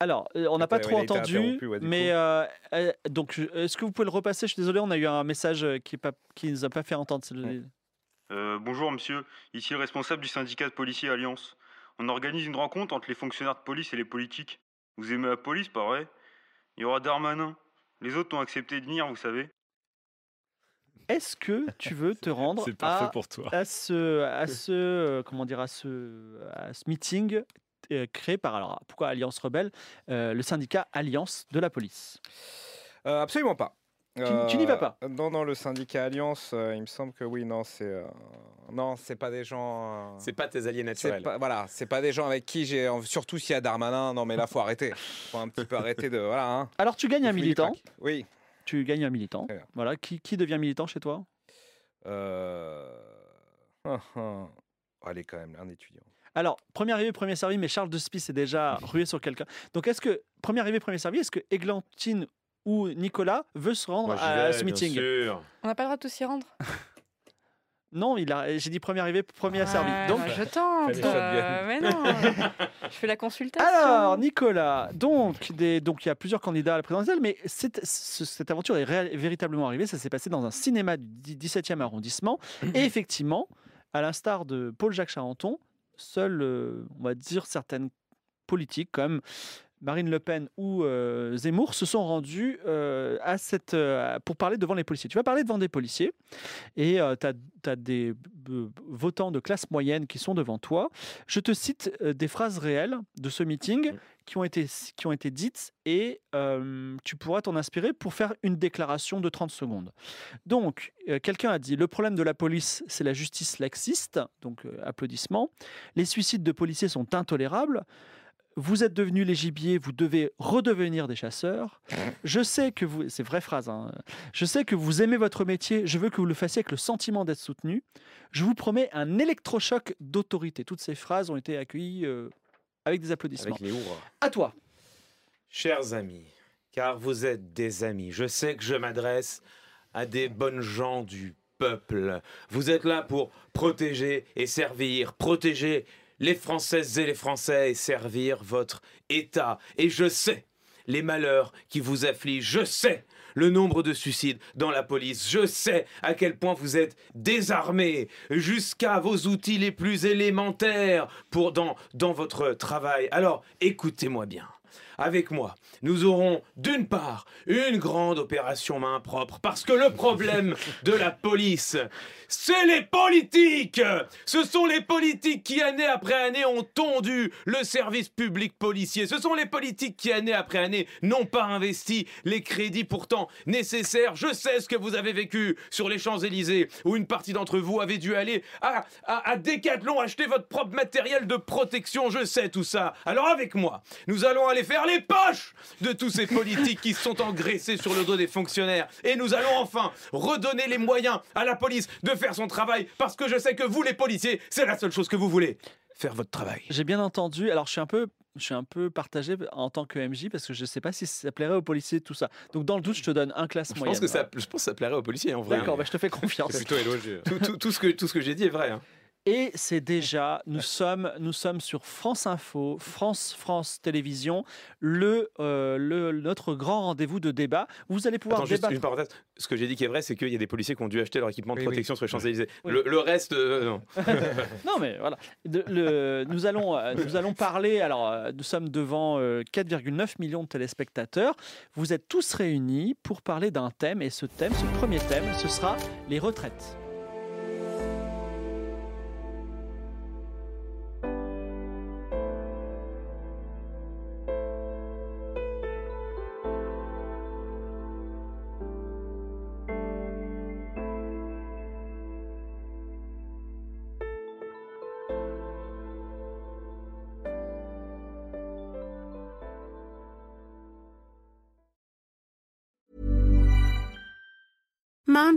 Alors, euh, on n'a pas trop entendu, ouais, mais euh, euh, donc, est-ce que vous pouvez le repasser? Je suis désolé, on a eu un message qui ne qui nous a pas fait entendre. Euh, bonjour monsieur, ici le responsable du syndicat de policiers Alliance. On organise une rencontre entre les fonctionnaires de police et les politiques. Vous aimez la police, pas vrai? Il y aura Darmanin. Les autres ont accepté de venir, vous savez. Est-ce que tu veux te [LAUGHS] rendre à, pour toi. à ce, à ce, comment dire, à ce, à ce meeting créé par alors pourquoi Alliance Rebelle, euh, le syndicat Alliance de la police? Euh, absolument pas. Tu- tu n'y vas pas? Non, non, le syndicat Alliance, euh, il me semble que oui, non, c'est euh, non, c'est pas des gens. euh, C'est pas tes alliés c'est naturels. pas, voilà, c'est pas des gens avec qui j'ai, surtout s'il y a Darmanin. Non, mais là, faut arrêter. Faut un petit peu arrêter de, voilà. Hein. Alors tu gagnes un militant. Oui. Tu gagnes un militant. Voilà. Qui, qui devient militant chez toi? Euh... hum, hum. Allez, quand même, un étudiant. Alors, premier arrivé, premier servi, mais Charles de Spies est déjà rué sur quelqu'un. Donc, est-ce que, premier arrivé, premier servi, est-ce que Églantine ou Nicolas veut se rendre Moi, j'y à vais, ce bien meeting sûr. On n'a pas le droit de tous y rendre [LAUGHS] Non, il a. J'ai dit premier arrivé, premier servi. Ouais, Donc, bah, je tente. Fallait euh, mais non, [LAUGHS] je fais la consultation. alors Nicolas, donc des, donc il y a plusieurs candidats à la présidentielle, mais cette, ce- cette aventure est réel- véritablement arrivée. Ça s'est passé dans un cinéma du 17e arrondissement, et [CLEARS THROAT] effectivement, à l'instar de Paul-Jacques Charenton, seuls, euh, on va dire certaines politiques comme Marine Le Pen ou euh, Zemmour se sont rendus euh, à cette, euh, pour parler devant les policiers. Tu vas parler devant des policiers et tu as, des votants de classe moyenne qui sont devant toi. Je te cite des phrases réelles de ce meeting qui ont été, qui ont été dites et tu pourras t'en inspirer pour faire une déclaration de 30 secondes. Donc, quelqu'un a dit le problème de la police, c'est la justice laxiste. Donc, applaudissements. Les suicides de policiers sont intolérables. Vous êtes devenus les gibiers, vous devez redevenir des chasseurs. Je sais que vous, c'est vraie phrase, hein. je sais que vous aimez votre métier, je veux que vous le fassiez avec le sentiment d'être soutenu. Je vous promets un électrochoc d'autorité. Toutes ces phrases ont été accueillies euh, avec des applaudissements. Avec les. À toi. Chers amis, car vous êtes des amis, je sais que je m'adresse à des bonnes gens du peuple. Vous êtes là pour protéger et servir, protéger les Françaises et les Français et servir votre État. Et je sais les malheurs qui vous affligent, je sais le nombre de suicides dans la police, je sais à quel point vous êtes désarmés jusqu'à vos outils les plus élémentaires pour dans, dans votre travail. Alors écoutez-moi bien. Avec moi, nous aurons d'une part une grande opération main propre, parce que le problème [LAUGHS] de la police, c'est les politiques Ce sont les politiques qui, année après année, ont tondu le service public policier. Ce sont les politiques qui, année après année, n'ont pas investi les crédits pourtant nécessaires. Je sais ce que vous avez vécu sur les Champs-Élysées, où une partie d'entre vous avait dû aller à, à, à Decathlon acheter votre propre matériel de protection. Je sais tout ça. Alors avec moi, nous allons aller faire les poches de tous ces politiques qui se sont engraissés sur le dos des fonctionnaires. Et nous allons enfin redonner les moyens à la police de faire son travail, parce que je sais que vous, les policiers, c'est la seule chose que vous voulez. Faire votre travail. J'ai bien entendu. Alors, je suis un peu, je suis un peu partagé en tant que MJ parce que je ne sais pas si ça plairait aux policiers tout ça. Donc, dans le doute, je te donne un classe Je moyenne. pense, que ça, je pense que ça plairait aux policiers en vrai. D'accord, bah, je te fais confiance. C'est plutôt élogieux. [LAUGHS] tout, tout- tout ce que, tout ce que j'ai dit est vrai. hein. Et c'est déjà, nous sommes, nous sommes sur France Info, France, France Télévisions, le, euh, le- notre grand rendez-vous de débat. Vous allez pouvoir Attends, juste une parenthèse. Ce que j'ai dit qui est vrai, c'est qu'il y a des policiers qui ont dû acheter leur équipement de Oui, oui. protection sur les Champs-Élysées. Oui. Le, le reste, euh, non. [LAUGHS] Non, mais voilà. De- le- nous, allons, euh, nous allons parler. Alors, euh, nous sommes devant euh, 4,9 millions de téléspectateurs. Vous êtes tous réunis pour parler d'un thème. Et ce thème, ce premier thème, ce sera les retraites.